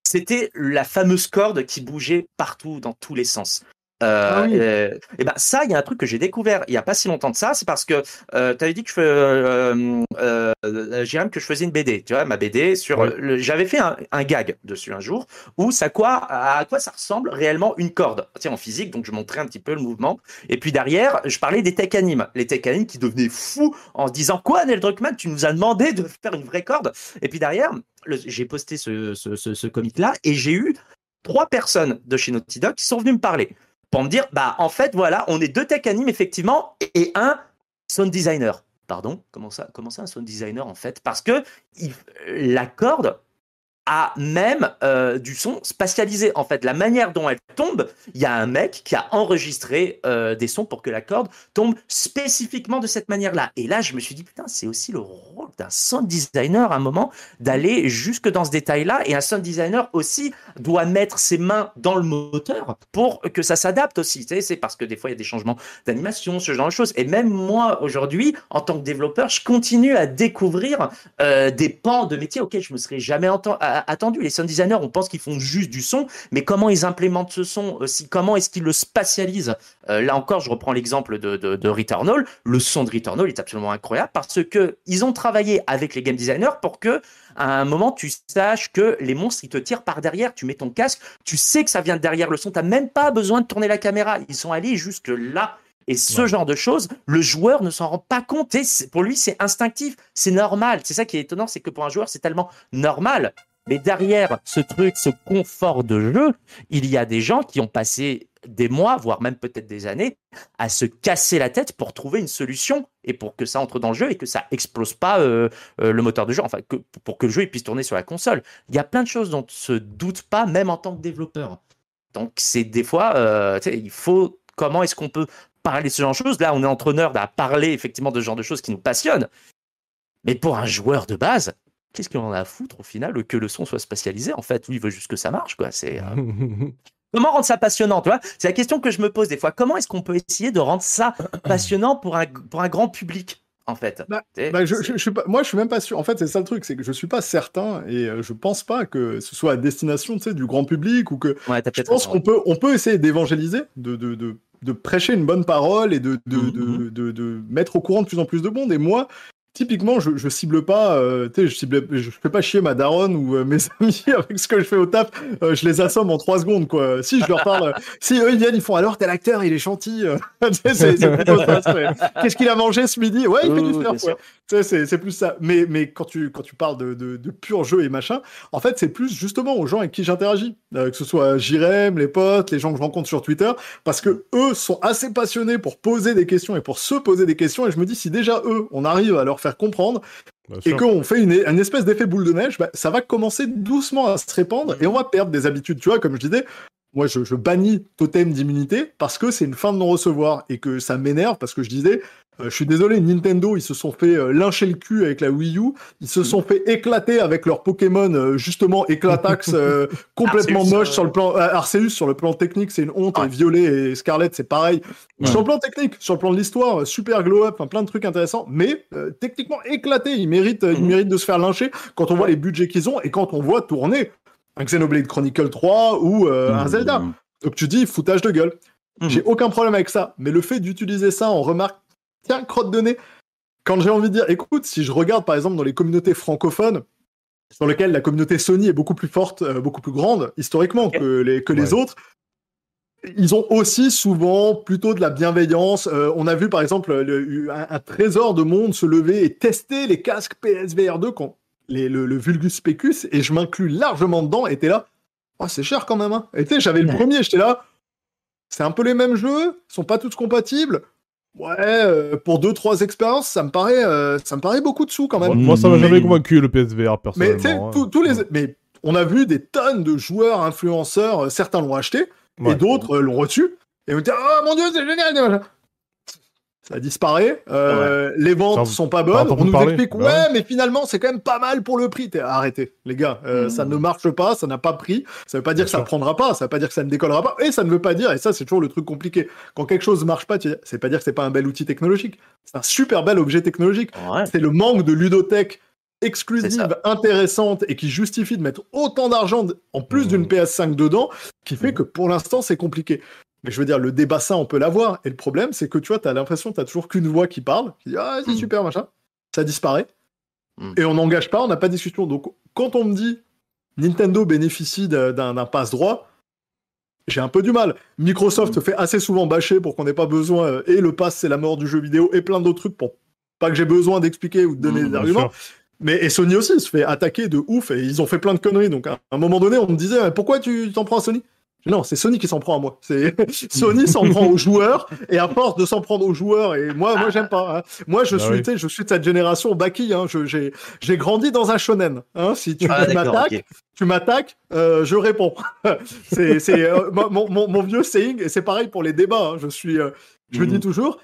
C'était la fameuse corde qui bougeait partout, dans tous les sens. Euh, ah et, ben ça, il y a un truc que j'ai découvert il y a pas si longtemps de ça, c'est parce que euh, tu avais dit que je euh, euh, Jérôme, que je faisais une BD, tu vois, ma BD sur. J'avais fait un, un, gag dessus un jour où ça quoi, à quoi ça ressemble réellement une corde, tiens en physique, donc je montrais un petit peu le mouvement. Et puis derrière, je parlais des tech animes, les tech animes qui devenaient fous en se disant quoi, Neil Druckmann, tu nous as demandé de faire une vraie corde? Et puis derrière, j'ai posté ce, ce, ce, ce comic là et j'ai eu trois personnes de chez Naughty Dog qui sont venues me parler pour me dire, bah en fait voilà, on est deux tech animes effectivement et un sound designer. Pardon, comment ça, comment ça un sound designer en fait? Parce que la corde, a même euh, du son spatialisé. En fait, la manière dont elle tombe, il y a un mec qui a enregistré euh, des sons pour que la corde tombe spécifiquement de cette manière-là. Et là, je me suis dit, putain, c'est aussi le rôle d'un sound designer à un moment d'aller jusque dans ce détail-là. Et un sound designer aussi doit mettre ses mains dans le moteur pour que ça s'adapte aussi. C'est parce que des fois, il y a des changements d'animation, ce genre de choses. Et même moi, aujourd'hui, en tant que développeur, je continue à découvrir euh, des pans de métier auxquels je me serais jamais entendu attendu. Les sound designers, on pense qu'ils font juste du son, mais comment ils implémentent ce son aussi Comment est-ce qu'ils le spatialisent? Euh, Là encore, je reprends l'exemple de, de, Returnal. Le son de Returnal est absolument incroyable parce que ils ont travaillé avec les game designers pour que à un moment, tu saches que les monstres, ils te tirent par derrière, tu mets ton casque, tu sais que ça vient de derrière le son, tu n'as même pas besoin de tourner la caméra. Ils sont allés jusque là. Et ce genre de choses, le joueur ne s'en rend pas compte. Et pour lui, c'est instinctif, c'est normal. C'est ça qui est étonnant, c'est que pour un joueur, c'est tellement normal mais derrière ce truc, ce confort de jeu, il y a des gens qui ont passé des mois, voire même peut-être des années, à se casser la tête pour trouver une solution et pour que ça entre dans le jeu et que ça explose pas euh, euh, le moteur de jeu, enfin pour que le jeu puisse tourner sur la console. Il y a plein de choses dont on ne se doute pas, même en tant que développeur. Donc c'est des fois, euh, il faut comment est-ce qu'on peut parler de ce genre de choses? Là, on est entre nerds à parler effectivement de ce genre de choses qui nous passionnent. Mais pour un joueur de base, qu'est-ce qu'il en a à foutre au final que le son soit spatialisé En fait, lui, il veut juste que ça marche, quoi. C'est. Euh, (laughs) comment rendre ça passionnant, tu vois? C'est la question que je me pose des fois. Comment est-ce qu'on peut essayer de rendre ça (clears throat) passionnant pour un, pour un grand public en fait? Bah, bah, je, je, pas, moi, je suis même pas sûr. En fait, c'est ça le truc, c'est que je suis pas certain et euh, je pense pas que ce soit à destination, tu sais, du grand public ou que. je pense qu'on peut, on peut essayer d'évangéliser, de, de, de, de, prêcher une bonne parole et de, de, mmh, mmh. de, de, mettre au courant de plus en plus de monde. Et moi, Typiquement, je, je cible pas, euh, tu sais, je cible, je fais pas chier ma daronne ou euh, (laughs) mes amis avec ce que je fais au taf. Euh, je les assomme en trois secondes, quoi. Si je leur parle, (laughs) si eux ils viennent, ils font alors tel acteur, il est gentil. (laughs) Qu'est-ce qu'il a mangé ce midi? Ouais, il fait du surf. Ouais. C'est plus ça. Mais mais quand tu quand tu parles de, de, de pur jeu et machin, en fait, c'est plus justement aux gens avec qui j'interagis, que ce soit Jirem, les potes, les gens que je rencontre sur Twitter, parce que eux sont assez passionnés pour poser des questions et pour se poser des questions. Et je me dis si déjà eux, on arrive à leur faire comprendre et qu'on fait une, espèce d'effet boule de neige, bah, ça va commencer doucement à se répandre et on va perdre des habitudes. Tu vois, comme je disais, moi je, je bannis totem d'immunité parce que c'est une fin de non-recevoir et que ça m'énerve parce que je disais, euh, je suis désolé, Nintendo, ils se sont fait euh, lyncher le cul avec la Wii U. Ils se sont fait éclater avec leur Pokémon, euh, justement, Éclatax, (laughs) complètement moche sur le plan... Arceus, sur le plan technique, c'est une honte. Et Violet et Scarlet, c'est pareil. Sur le plan technique, sur le plan de l'histoire, super glow-up, plein de trucs intéressants. Mais techniquement éclaté, ils méritent, ils mhm. méritent de se faire lyncher quand on voit les budgets qu'ils ont et quand on voit tourner un Xenoblade Chronicle 3 ou un mhm. Zelda. Donc tu dis, foutage de gueule. Mhm. J'ai aucun problème avec ça. Mais le fait d'utiliser ça en remarque tiens, crotte de nez. Quand j'ai envie de dire, écoute, si je regarde par exemple dans les communautés francophones, sur lesquelles la communauté Sony est beaucoup plus forte, euh, beaucoup plus grande historiquement que les, que les autres, ils ont aussi souvent plutôt de la bienveillance. Euh, on a vu par exemple un, trésor de monde se lever et tester les casques PSVR 2 quand les, le, Vulgus Pecus, et je m'inclus largement dedans, était là. Oh, c'est cher quand même. Hein. Et tu sais, j'avais le premier, j'étais là c'est un peu les mêmes jeux, ils sont pas tous compatibles. Ouais, euh, pour deux trois expériences, ça me paraît, euh, ça me paraît beaucoup de sous quand même. Moi, ça m'a jamais convaincu le PSVR personnellement. Mais hein. tous les, mais on a vu des tonnes de joueurs influenceurs, certains l'ont acheté et d'autres l'ont reçu et on dit oh mon dieu c'est génial ça disparaît. Euh, les ventes sont pas bonnes. On nous explique, bah ouais, mais finalement, c'est quand même pas mal pour le prix. Arrêtez, les gars. Euh, mmh. Ça ne marche pas, ça n'a pas pris. Ça veut pas dire que ça ne prendra pas. Ça veut pas dire que ça ne décollera pas. Et ça ne veut pas dire, et ça, c'est toujours le truc compliqué. Quand quelque chose marche pas, c'est pas dire que c'est pas un bel outil technologique. C'est un super bel objet technologique. C'est le manque de ludothèque exclusive, intéressante et qui justifie de mettre autant d'argent en plus mmh. d'une PS5 dedans, qui fait mmh. que pour l'instant c'est compliqué. Mais je veux dire, le débat, ça, on peut l'avoir. Et le problème, c'est que tu vois, tu as l'impression que tu toujours qu'une voix qui parle, qui dit Ah, c'est hmm. super, machin. Ça disparaît. Hmm. Et on n'engage pas, on n'a pas de discussion. Donc, quand on me dit Nintendo bénéficie d'un passe-droit, j'ai un peu du mal. Microsoft hmm. fait assez souvent bâcher pour qu'on n'ait pas besoin, euh, et le pass, c'est la mort du jeu vidéo, et plein d'autres trucs pour pas que j'ai besoin d'expliquer ou de donner des arguments. Mais et Sony aussi se fait attaquer de ouf, et ils ont fait plein de conneries. Donc, à un moment donné, on me disait Pourquoi tu t'en prends à Sony? Non, c'est Sony qui s'en prend à moi. C'est (laughs) (laughs) Sony s'en prend aux joueurs et à force de s'en prendre aux joueurs et moi, moi j'aime pas. Hein. Moi, je bah suis, je suis de cette génération Baki. Hein. J'ai, j'ai grandi dans un shonen. Hein. Si tu ah, m'attaques, tu m'attaques, euh, je réponds. (laughs) c'est, c'est euh, mon, mon, mon, vieux saying et c'est pareil pour les débats. Hein. Je suis, euh, je dis mhm. toujours,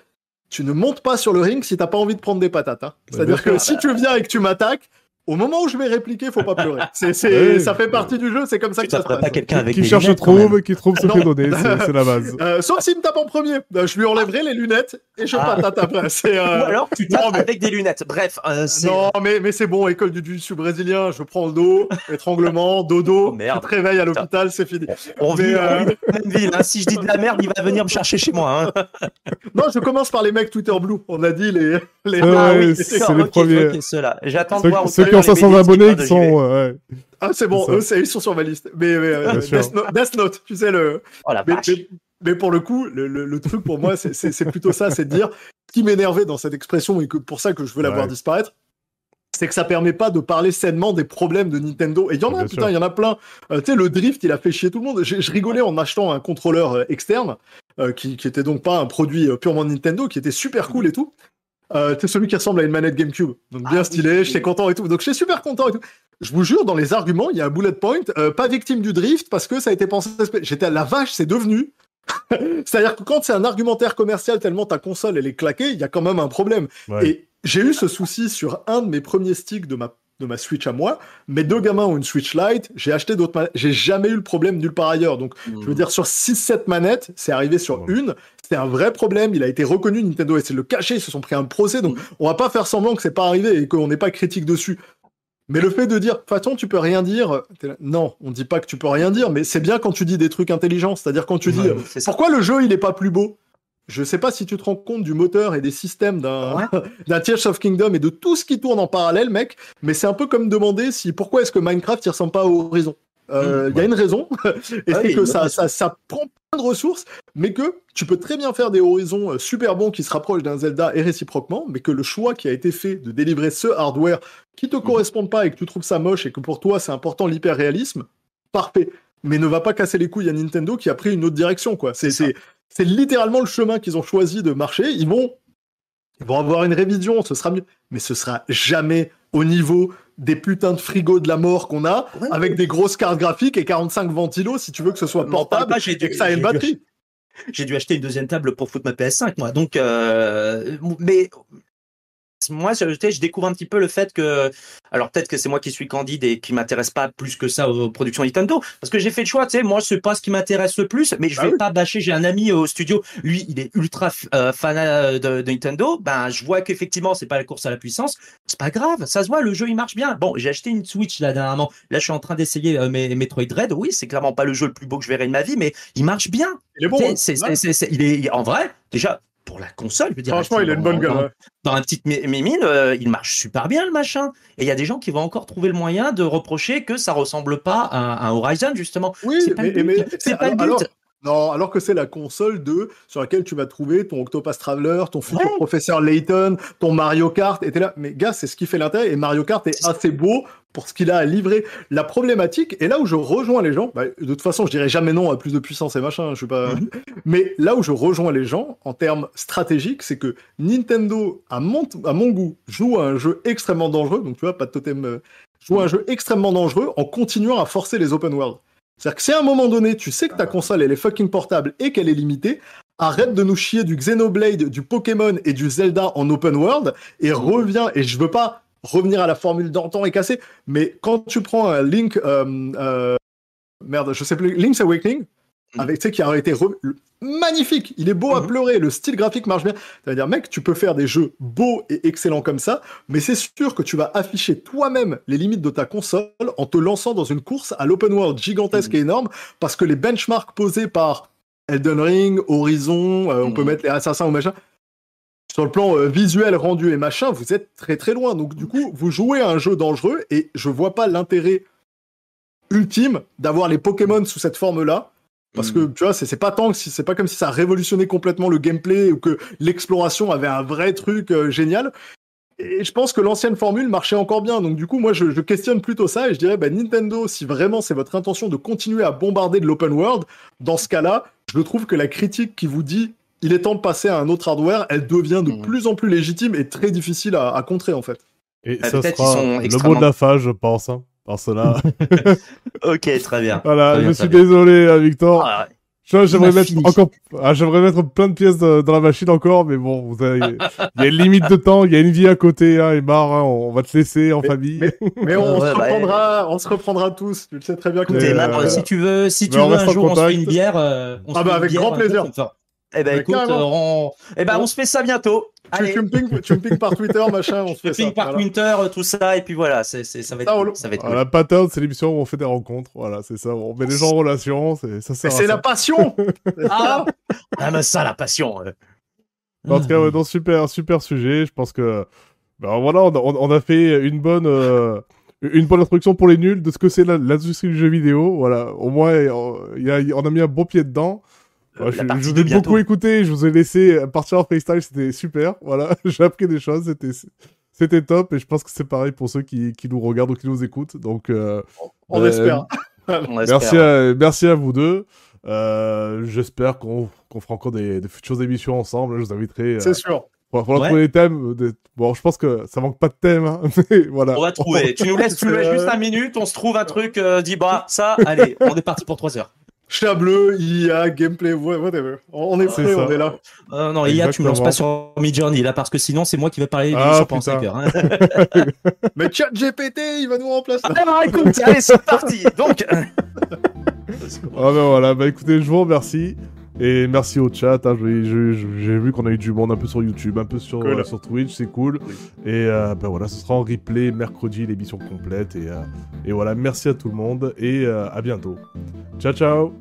tu ne montes pas sur le ring si t'as pas envie de prendre des patates. Hein. Bah, C'est-à-dire que si tu viens et que tu m'attaques, au moment où je vais répliquer, faut pas pleurer. (laughs) C'est, c'est, ça fait partie du jeu, c'est comme ça que ça se passe. pas quelqu'un avec qui cherche trouve, qui trouve ce fait donner, c'est, la (laughs) base. Euh, sauf s'il me tape en premier, euh, je lui enlèverai les lunettes et je ah. patate après. C'est, euh... Ou alors tu tapes avec des lunettes. Bref. Euh, non, mais, mais c'est bon, école du jiu brésilien, je prends le dos, étranglement, dodo, oh, merde. te réveille à l'hôpital, c'est fini. On vit euh... même ville. Hein. Si je dis de la merde, il va venir me chercher chez moi. Hein. (laughs) non, je commence par les mecs Twitter Blue. On a dit les. les... Ah, oui, c'est, les premiers. J'attends de voir. Ceux qui ont 500 abonnés sont. Ah, c'est bon, eux, ils sont sur ma liste. Mais, euh, Death, Note, tu sais, le. Oh, la mais, mais, pour le coup, le, le, truc pour moi, c'est plutôt ça, c'est de dire ce qui m'énervait dans cette expression et que pour ça que je veux la voir disparaître, c'est que ça permet pas de parler sainement des problèmes de Nintendo. Et il y en a, putain, il y en a plein. Euh, tu sais, le drift, il a fait chier tout le monde. Je rigolais en achetant un contrôleur euh, externe, qui, qui était donc pas un produit purement Nintendo, qui était super cool et tout. Euh, c'est celui qui ressemble à une manette GameCube. Donc bien ah stylé, j'étais content et tout. Donc j'étais super content et tout. Je vous jure, dans les arguments, il y a un bullet point, euh, pas victime du drift parce que ça a été pensé. J'étais à la vache, c'est devenu. (laughs) C'est-à-dire que quand c'est un argumentaire commercial tellement ta console elle est claquée, il y a quand même un problème. Et j'ai eu ce souci sur un de mes premiers sticks de ma de ma Switch à moi. Mes deux gamins ont une Switch Lite. J'ai acheté d'autres manettes. J'ai jamais eu le problème nulle part ailleurs. Donc, je veux mmh. dire, sur 6-7 manettes, c'est arrivé sur une. C'était un vrai problème. Il a été reconnu. Nintendo a essayé de le cacher. Ils se sont pris un procès. Donc, mmh. on va pas faire semblant que c'est pas arrivé et qu'on n'est pas critique dessus. Mais le fait de dire, de toute façon, tu peux rien dire, non, on dit pas que tu peux rien dire, mais c'est bien quand tu dis des trucs intelligents. C'est-à-dire quand tu dis, pourquoi le jeu, il est pas plus beau? Je sais pas si tu te rends compte du moteur et des systèmes (laughs) d'un Tears of Kingdom et de tout ce qui tourne en parallèle, mec. Mais c'est un peu comme demander si pourquoi est-ce que Minecraft il ressemble pas à Horizon? Euh, il y a une raison, (laughs) et c'est que ça, ça, ça, prend plein de ressources, mais que tu peux très bien faire des horizons euh, super bons qui se rapprochent d'un Zelda et réciproquement, mais que le choix qui a été fait de délivrer ce hardware qui te mhm. correspond pas et que tu trouves ça moche et que pour toi c'est important l'hyper-réalisme, parfait. Mais ne va pas casser les couilles à Nintendo qui a pris une autre direction, quoi. C'est c'est littéralement le chemin qu'ils ont choisi de marcher. Ils vont, ils vont avoir une révision, ce sera mieux, mais ce sera jamais au niveau des putains de frigos de la mort qu'on a, avec des grosses cartes graphiques et 45 ventilos, si tu veux que ce soit portable et que ça ait une batterie. J'ai dû acheter une deuxième table pour foutre ma PS5, moi. Donc, euh, mais moi, je, je découvre un petit peu le fait que, alors peut-être que c'est moi qui suis candide et qui m'intéresse pas plus que ça aux productions Nintendo, parce que j'ai fait le choix, tu sais, moi c'est pas ce qui m'intéresse le plus, mais je bah vais pas bâcher. J'ai un ami au studio, lui, il est ultra euh, fan euh, de, Nintendo. Ben, je vois qu'effectivement, c'est pas la course à la puissance. C'est pas grave, ça se voit, le jeu il marche bien. Bon, j'ai acheté une Switch là dernièrement. Là, je suis en train d'essayer euh, mes Metroid Dread. Oui, c'est clairement pas le jeu le plus beau que je verrai de ma vie, mais il marche bien. Il est bon. C'est, il est en vrai. Déjà, pour la console. Je veux dire, Franchement, il a une bonne gueule. Dans, un petit mimine, euh, il marche super bien le machin. Et il y a des gens qui vont encore trouver le moyen de reprocher que ça ressemble pas à un Horizon justement. Oui, c'est pas, le but. C'est pas le but. Non, alors que c'est la console de sur laquelle tu vas trouver ton Octopus Traveler, ton futur professeur Layton, ton Mario Kart. Et là, mais gars, c'est ce qui fait l'intérêt. Et Mario Kart est assez beau pour ce qu'il a à livrer. La problématique, et là où je rejoins les gens, bah, de toute façon, je dirais jamais non à plus de puissance et machin. Je suis pas. Mhm. (laughs) Mais là où je rejoins les gens en termes stratégiques, c'est que Nintendo, à mon, à mon goût, joue à un jeu extrêmement dangereux. Donc tu vois, pas de totem. Euh, joue à un jeu extrêmement dangereux en continuant à forcer les open world. C'est-à-dire que si à un moment donné, tu sais que ta console, elle est fucking portable et qu'elle est limitée, arrête de nous chier du Xenoblade, du Pokémon et du Zelda en open world et reviens, et je veux pas revenir à la formule d'antan et casser, mais quand tu prends un Link, euh, euh, merde, je sais plus, Link's Awakening. Avec, tu sais, qui a été magnifique, il est beau à mhm. pleurer, le style graphique marche bien. C'est-à-dire, mec, tu peux faire des jeux beaux et excellents comme ça, mais c'est sûr que tu vas afficher toi-même les limites de ta console en te lançant dans une course à l'open world gigantesque et énorme, parce que les benchmarks posés par Elden Ring, Horizon, euh, on peut mhm. mettre les assassins ou machin, sur le plan euh, visuel rendu et machin, vous êtes très très loin. Donc du coup, vous jouez à un jeu dangereux et je vois pas l'intérêt ultime d'avoir les Pokémon sous cette forme-là parce que mm. tu vois, c'est pas tant que si c'est pas comme si ça révolutionnait complètement le gameplay ou que l'exploration avait un vrai truc euh, génial. Et je pense que l'ancienne formule marchait encore bien. Donc du coup, moi, je, questionne plutôt ça et je dirais, bah, Nintendo, si vraiment c'est votre intention de continuer à bombarder de l'open world, dans ce cas-là, je trouve que la critique qui vous dit il est temps de passer à un autre hardware, elle devient de mm. plus en plus légitime et très difficile à, contrer en fait. Et ah, ça sera le mot de la fin, je pense. Hein cela. (laughs) ok, très bien. Voilà, je suis désolé, hein, Victor. Ah, j'aimerais mettre encore, ah, j'aimerais mettre plein de pièces dans la machine encore, mais bon, vous avez... il y a une limite de temps, il y a une vie à côté, hein, et marre, hein, on va te laisser en famille. Mais, on, (laughs) se bah, reprendra, on se reprendra tous. Tu le sais très bien que. Euh, si tu veux, si tu veux un jour, on se fait une bière. Euh, on ah bah avec grand plaisir. Eh ben écoute, on... Eh ben, on se fait ça bientôt. Tu, tu, me me par Twitter, (laughs) machin, on se fait ça. ping par Twitter, tout ça, et puis voilà, c'est, ça va être, ça va être cool. La pattern, c'est l'émission où on fait des rencontres, voilà, c'est ça, on met les gens en relation, c'est, ça C'est la passion. (laughs) Ah, ah mais ça, la passion En tout cas, ouais, super, super sujet, je pense que, ben voilà, on a, on a fait une bonne... Euh, une bonne introduction pour les nuls de ce que c'est l'industrie du jeu vidéo. Voilà, au moins, y a, on a mis un beau pied dedans je, vous ai beaucoup écouté, je vous ai laissé partir en freestyle, c'était super. Voilà, (laughs) j'ai appris des choses, c'était c'était top et je pense que c'est pareil pour ceux qui, qui, nous regardent ou qui nous écoutent. Donc, euh, on, espère. merci, à, merci à vous deux. Euh, J'espère qu'on fera encore des, futures émissions ensemble. Je vous inviterai. Euh, c'est sûr. Pour, pour trouver des thèmes. Bon, je pense que ça manque pas de thèmes, hein, (laughs) mais voilà. On va trouver. tu nous laisses, tu nous laisses (laughs) juste un minute, on se trouve un truc, euh, dis bah ça, allez, on est parti pour 3 heures. Chat bleu, IA, gameplay, whatever. On est prêt, on est là. Euh, non, IA, tu me lances pas sur Midjourney là, parce que sinon c'est moi qui vais parler ah, du sur Hein. (laughs) Mais chat GPT, il va nous remplacer. Ah, bah, écoute, allez, c'est parti. Donc. (laughs) ah ben voilà, bah écoutez, je vous remercie. Et merci au chat, hein, j'ai vu qu'on a eu du monde un peu sur YouTube, un peu sur, euh, sur Twitch, c'est cool. Et euh, ben voilà, ce sera en replay mercredi, l'émission complète. Et, euh, et, voilà, merci à tout le monde et à bientôt. Ciao, ciao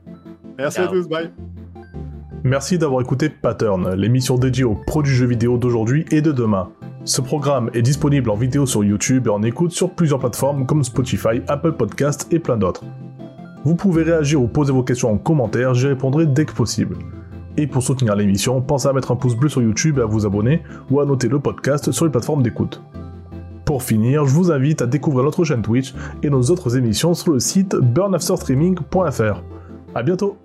Merci à tous, bye Merci d'avoir écouté Pattern, l'émission dédiée aux produits jeux vidéo d'aujourd'hui et de demain. Ce programme est disponible en vidéo sur YouTube et en écoute sur plusieurs plateformes comme Spotify, Apple Podcast et plein d'autres. Vous pouvez réagir ou poser vos questions en commentaire, j'y répondrai dès que possible. Et pour soutenir l'émission, pensez à mettre un pouce bleu sur YouTube et à vous abonner, ou à noter le podcast sur les plateformes d'écoute. Pour finir, je vous invite à découvrir notre chaîne Twitch et nos autres émissions sur le site burnafterstreaming.fr. A bientôt